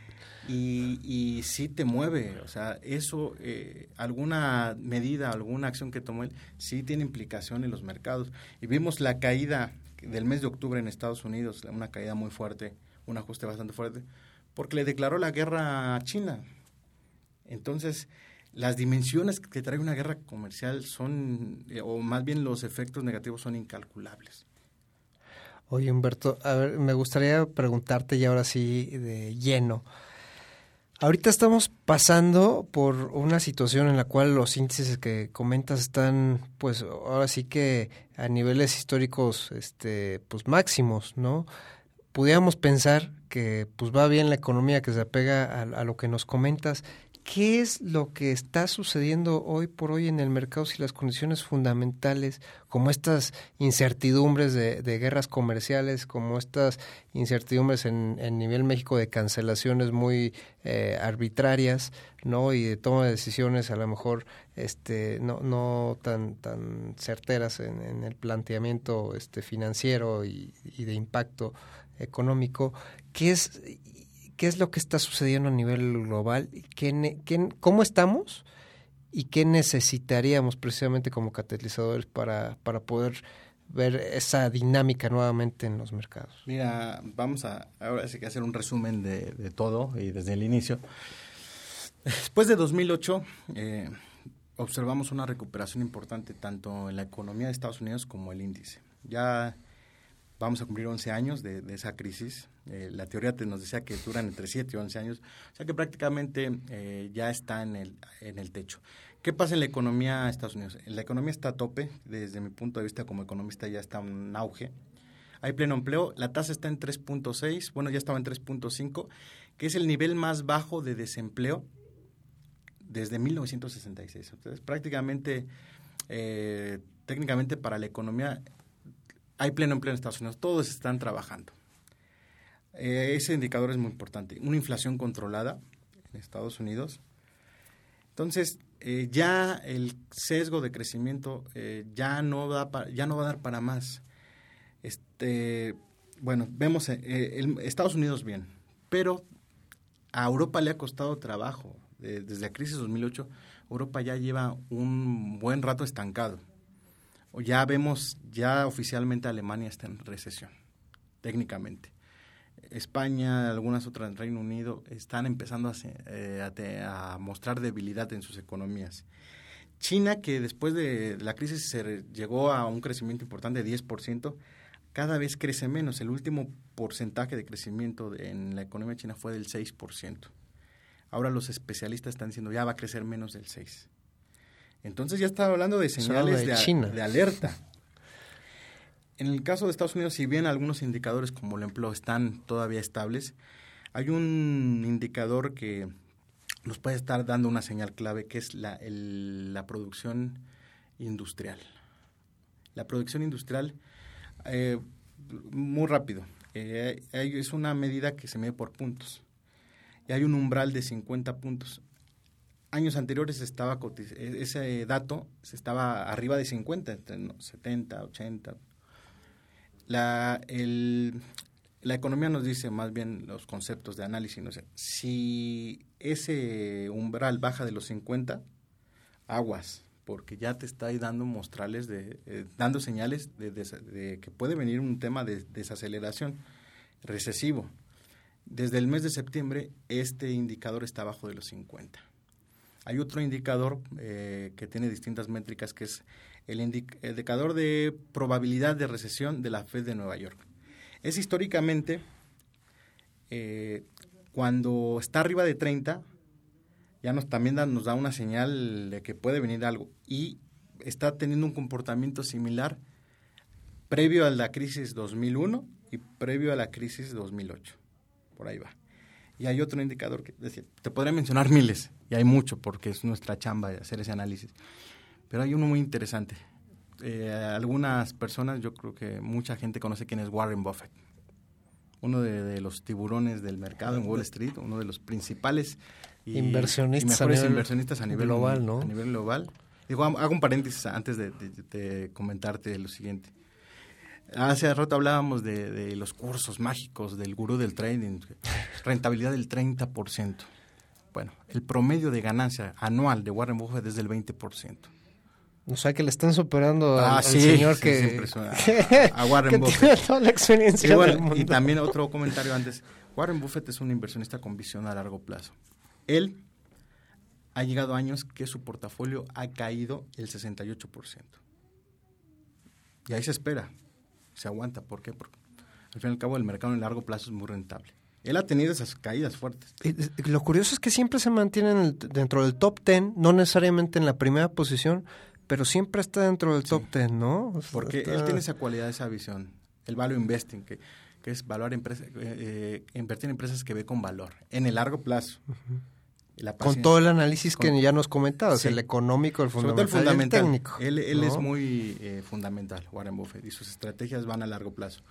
y, y sí te mueve, o sea, eso, eh, alguna medida, alguna acción que tomó él, sí tiene implicación en los mercados. Y vimos la caída del mes de octubre en Estados Unidos, una caída muy fuerte, un ajuste bastante fuerte, porque le declaró la guerra a China. Entonces, las dimensiones que trae una guerra comercial son, eh, o más bien los efectos negativos son incalculables. Oye, Humberto, a ver, me gustaría preguntarte ya ahora sí de lleno. Ahorita estamos pasando por una situación en la cual los índices que comentas están, pues ahora sí que a niveles históricos, este, pues máximos, ¿no? Pudiéramos pensar que pues va bien la economía que se apega a, a lo que nos comentas ¿Qué es lo que está sucediendo hoy por hoy en el mercado si las condiciones fundamentales, como estas incertidumbres de, guerras comerciales, como estas incertidumbres en, nivel México de cancelaciones muy eh, arbitrarias, ¿no? Y de toma de decisiones a lo mejor este, no, no tan, tan certeras en, el planteamiento este, financiero y de impacto económico, ¿qué es qué es lo que está sucediendo a nivel global, cómo estamos y qué necesitaríamos precisamente como catalizadores para, para poder ver esa dinámica nuevamente en los mercados. Mira, vamos a ahora sí que hacer un resumen de, todo y desde el inicio. Después de 2008 eh, observamos una recuperación importante tanto en la economía de Estados Unidos como el índice. Ya vamos a cumplir 11 años de, esa crisis. Eh, la teoría te nos decía que duran entre 7 y 11 años, o sea que prácticamente eh, ya está en el, en el techo. ¿Qué pasa en la economía de Estados Unidos? La economía está a tope, desde mi punto de vista como economista ya está en auge. Hay pleno empleo, la tasa está en 3.6, bueno, ya estaba en 3.5, que es el nivel más bajo de desempleo desde 1966. Entonces, prácticamente, eh, técnicamente para la economía hay pleno empleo en Estados Unidos, todos están trabajando. Eh, ese indicador es muy importante. Una inflación controlada en Estados Unidos. Entonces, eh, ya el sesgo de crecimiento eh, ya, no da ya no va a dar para más. Este, bueno, vemos Estados Unidos bien, pero a Europa le ha costado trabajo. desde la crisis 2008, Europa ya lleva un buen rato estancado. Ya vemos, ya oficialmente Alemania está en recesión, técnicamente. España, algunas otras en Reino Unido, están empezando a, eh, a, mostrar debilidad en sus economías. China, que después de la crisis se llegó a un crecimiento importante de 10%, cada vez crece menos. El último porcentaje de crecimiento en la economía china fue del 6%. Ahora los especialistas están diciendo ya va a crecer menos del 6%. Entonces ya está hablando de señales de, de alerta. En el caso de Estados Unidos, si bien algunos indicadores como el empleo están todavía estables, hay un indicador que nos puede estar dando una señal clave, que es la, producción industrial. La producción industrial, eh, muy rápido, eh, es una medida que se mide por puntos. Y hay un umbral de 50 puntos. Años anteriores estaba ese dato se estaba arriba de 50, entre 70, 80, la, el, la economía nos dice más bien los conceptos de análisis. ¿no? si ese umbral baja de los 50, aguas, porque ya te está ahí dando mostrales, de, eh, dando señales de, que puede venir un tema de desaceleración recesivo. Desde el mes de septiembre, este indicador está abajo de los 50. Hay otro indicador eh, que tiene distintas métricas, que es el indicador de probabilidad de recesión de la Fed de Nueva York. Es históricamente eh, cuando está arriba de 30, ya nos también nos da una señal de que puede venir algo y está teniendo un comportamiento similar previo a la crisis 2001 y previo a la crisis 2008. Por ahí va. Y hay otro indicador que te podría mencionar miles, y hay mucho porque es nuestra chamba hacer ese análisis. Pero hay uno muy interesante. Eh, algunas personas, yo creo que mucha gente conoce quién es Warren Buffett. Uno de, los tiburones del mercado en Wall Street, uno de los principales inversionistas, mejores inversionistas a nivel global, ¿no? A nivel global. Digo, hago un paréntesis antes de, comentarte lo siguiente. Hace rato hablábamos de, de, los cursos mágicos del gurú del trading, rentabilidad del 30%. Bueno, el promedio de ganancia anual de Warren Buffett es del 20%. O sea, que le están superando ah, al, señor que, a Warren Buffett. tiene toda la experiencia Y también otro comentario antes. Warren Buffett es un inversionista con visión a largo plazo. Él ha llegado a años que su portafolio ha caído el 68%. Y ahí se espera, se aguanta. ¿Por qué? Porque al fin y al cabo el mercado en largo plazo es muy rentable. Él ha tenido esas caídas fuertes. lo curioso es que siempre se mantiene dentro del top 10, no necesariamente en la primera posición, pero siempre está dentro del top 10, ¿no? Porque él tiene esa cualidad, esa visión, el value investing, que, que es valorar empresas, eh, eh, invertir en empresas que ve con valor, en el largo plazo. con todo el análisis que ya nos comentabas, el económico, el fundamental, el técnico. Él, él es muy eh, fundamental, Warren Buffett, y sus estrategias van a largo plazo.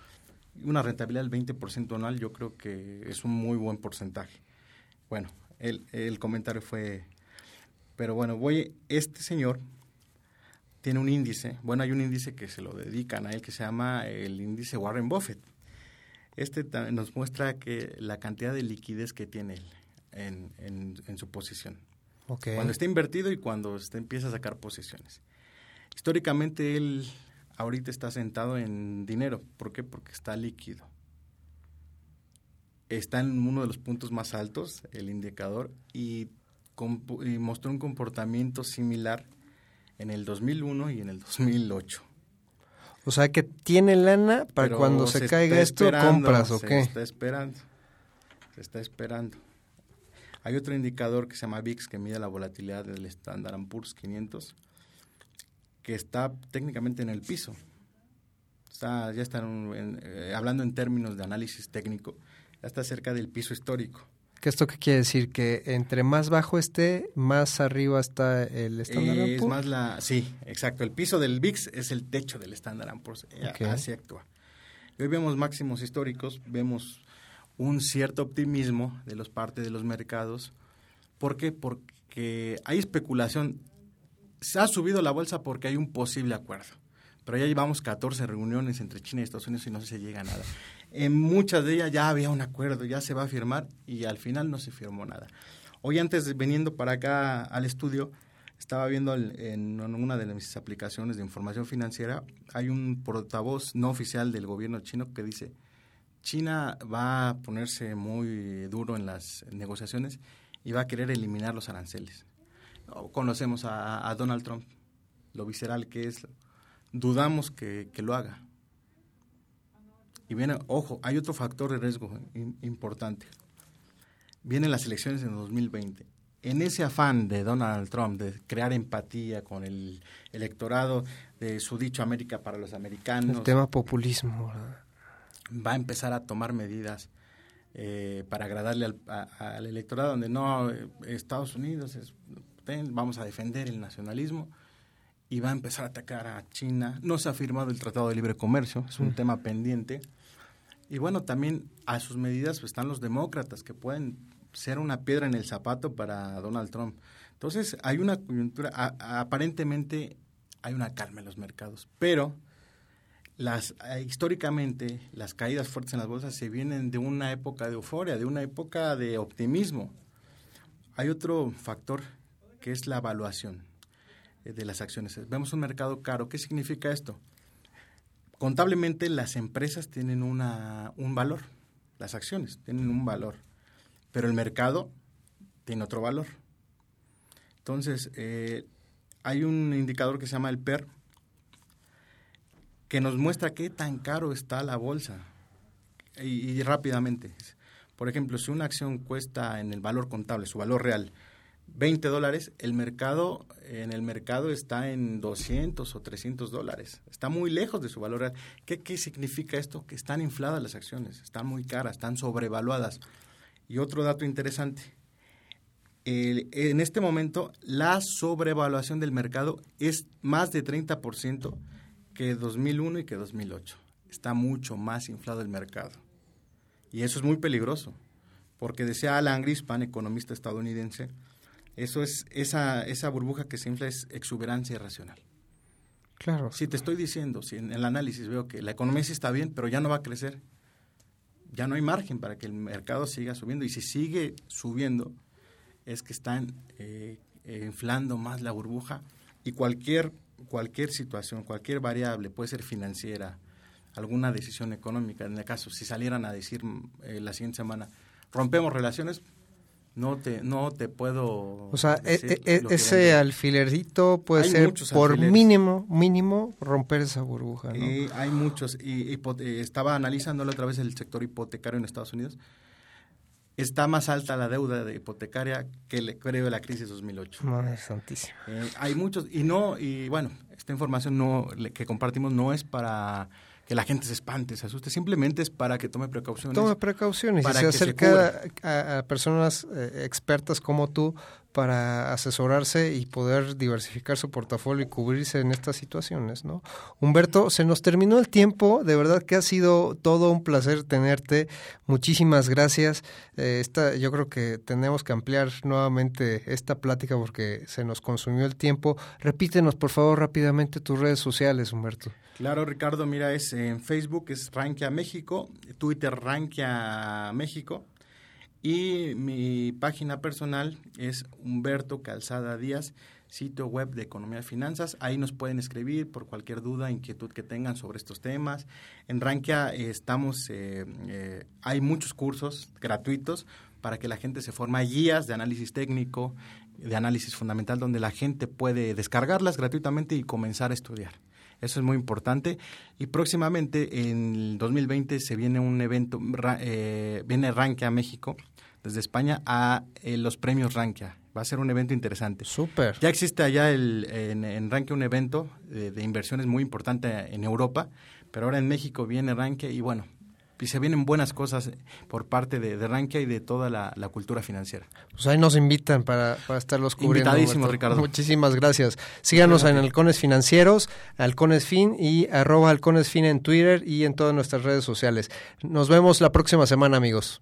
Una rentabilidad del 20% anual yo creo que es un muy buen porcentaje. Bueno, el, el comentario fue... Pero bueno, voy, este señor tiene un índice, bueno, hay un índice que se lo dedican a él que se llama el índice Warren Buffett. Este nos muestra que la cantidad de liquidez que tiene él en, su posición. Cuando está invertido y cuando está, empieza a sacar posiciones. Históricamente él ahorita está sentado en dinero. ¿Por qué? Porque está líquido. Está en uno de los puntos más altos, el indicador, y, y mostró un comportamiento similar en el 2001 y en el 2008. O sea que tiene lana para cuando se, caiga esto, compras o qué? Se está esperando. Se está esperando. Hay otro indicador que se llama VIX que mide la volatilidad del Standard Poor's 500 que está técnicamente en el piso. Está, ya están eh, hablando en términos de análisis técnico, ya está cerca del piso histórico. ¿Qué esto qué quiere decir? Que entre más bajo esté, más arriba está el estándar eh, Es más la, sí, exacto. El piso del VIX es el techo del estándar Poor's. Eh, así actúa. hoy vemos máximos históricos, vemos un cierto optimismo de los partes de los mercados. ¿Por qué? Porque hay especulación. Se ha subido la bolsa porque hay un posible acuerdo. pero ya llevamos 14 reuniones entre China y Estados Unidos y no se llega a nada. En muchas de ellas ya había un acuerdo, ya se va a firmar y al final no se firmó nada. Hoy antes de veniendo para acá al estudio, estaba viendo en una de mis aplicaciones de información financiera, hay un portavoz no oficial del gobierno chino que dice, China va a ponerse muy duro en las negociaciones y va a querer eliminar los aranceles. Conocemos a, Donald Trump, lo visceral que es, dudamos que, lo haga. Y viene, ojo, hay otro factor de riesgo importante. Vienen las elecciones en 2020 en ese afán de Donald Trump de crear empatía con el electorado de su dicho América para los americanos. El tema populismo. Va a empezar a tomar medidas eh, para agradarle al, electorado, donde no, eh, Estados Unidos, es, vamos a defender el nacionalismo y va a empezar a atacar a China. No se ha firmado el Tratado de Libre Comercio, es un mm. tema pendiente. Y bueno, también a sus medidas pues, están los demócratas que pueden ser una piedra en el zapato para Donald Trump. Entonces, hay una coyuntura, aparentemente hay una calma en los mercados, pero las eh, históricamente las caídas fuertes en las bolsas se vienen de una época de euforia, de una época de optimismo. Hay otro factor que es la evaluación eh, de las acciones. Vemos un mercado caro. ¿Qué significa esto? Contablemente las empresas tienen una, un valor, las acciones tienen un valor pero el mercado tiene otro valor. Entonces, eh, hay un indicador que se llama el PER, que nos muestra qué tan caro está la bolsa. Y, rápidamente. Por ejemplo, si una acción cuesta en el valor contable, su valor real, 20 dólares, el mercado, en el mercado está en 200 o 300 dólares. Está muy lejos de su valor real. ¿Qué, ¿Qué significa esto? Que están infladas las acciones, están muy caras, están sobrevaluadas. Y otro dato interesante, en este momento la sobrevaluación del mercado es más de 30% que 2001 y que 2008. Está mucho más inflado el mercado. Y eso es muy peligroso, porque decía Alan Grispan, economista estadounidense, eso es esa, esa burbuja que se infla es exuberancia irracional. Claro. Si te estoy diciendo, si en el análisis veo que la economía sí está bien, pero ya no va a crecer, ya no hay margen para que el mercado siga subiendo. Y si sigue subiendo, es que están eh, eh, inflando más la burbuja y cualquier, cualquier situación, cualquier variable, puede ser financiera, alguna decisión económica, en el caso, si salieran a decir eh, la siguiente semana, rompemos relaciones, no te no te puedo o sea e, e, e, ese alfilerito puede ser por mínimo mínimo romper esa burbuja hay muchos y, estaba analizándolo otra vez el sector hipotecario en Estados Unidos. Está más alta la deuda de hipotecaria que creo la crisis 2008 Madre santísima eh, hay muchos y no y bueno esta información no que compartimos no es para que la gente se espante, se asuste, simplemente es para que tome precauciones. Tome precauciones y se acerca a, personas eh, expertas como tú para asesorarse y poder diversificar su portafolio y cubrirse en estas situaciones, ¿no? Humberto, se nos terminó el tiempo, de verdad que ha sido todo un placer tenerte, muchísimas gracias. Eh, esta, yo creo que tenemos que ampliar nuevamente esta plática porque se nos consumió el tiempo. Repítenos, por favor, rápidamente tus redes sociales, Humberto. Claro, Ricardo, mira, es en Facebook es Rankia México, Twitter Rankia México, y mi página personal es Humberto Calzada Díaz, sitio web de Economía y Finanzas. Ahí nos pueden escribir por cualquier duda, inquietud que tengan sobre estos temas. En Rankia eh, estamos, eh, eh, hay muchos cursos gratuitos para que la gente se forme. guías de análisis técnico, de análisis fundamental, donde la gente puede descargarlas gratuitamente y comenzar a estudiar. Eso es muy importante. Y próximamente, en 2020, se viene un evento, viene Rankia México, desde España a eh, los premios Rankia. Va a ser un evento interesante. Súper. Ya existe allá el, en, en Rankia un evento de, inversiones muy importante en Europa, pero ahora en México viene Rankia y bueno, y se vienen buenas cosas por parte de, de Rankia y de toda la, cultura financiera. Pues ahí nos invitan para, para estarlos cubriendo. Invitadísimo, Ricardo. Muchísimas gracias. Síganos en Halcones Financieros, Halcones Fin y arroba Halcones Fin en Twitter y en todas nuestras redes sociales. Nos vemos la próxima semana, amigos.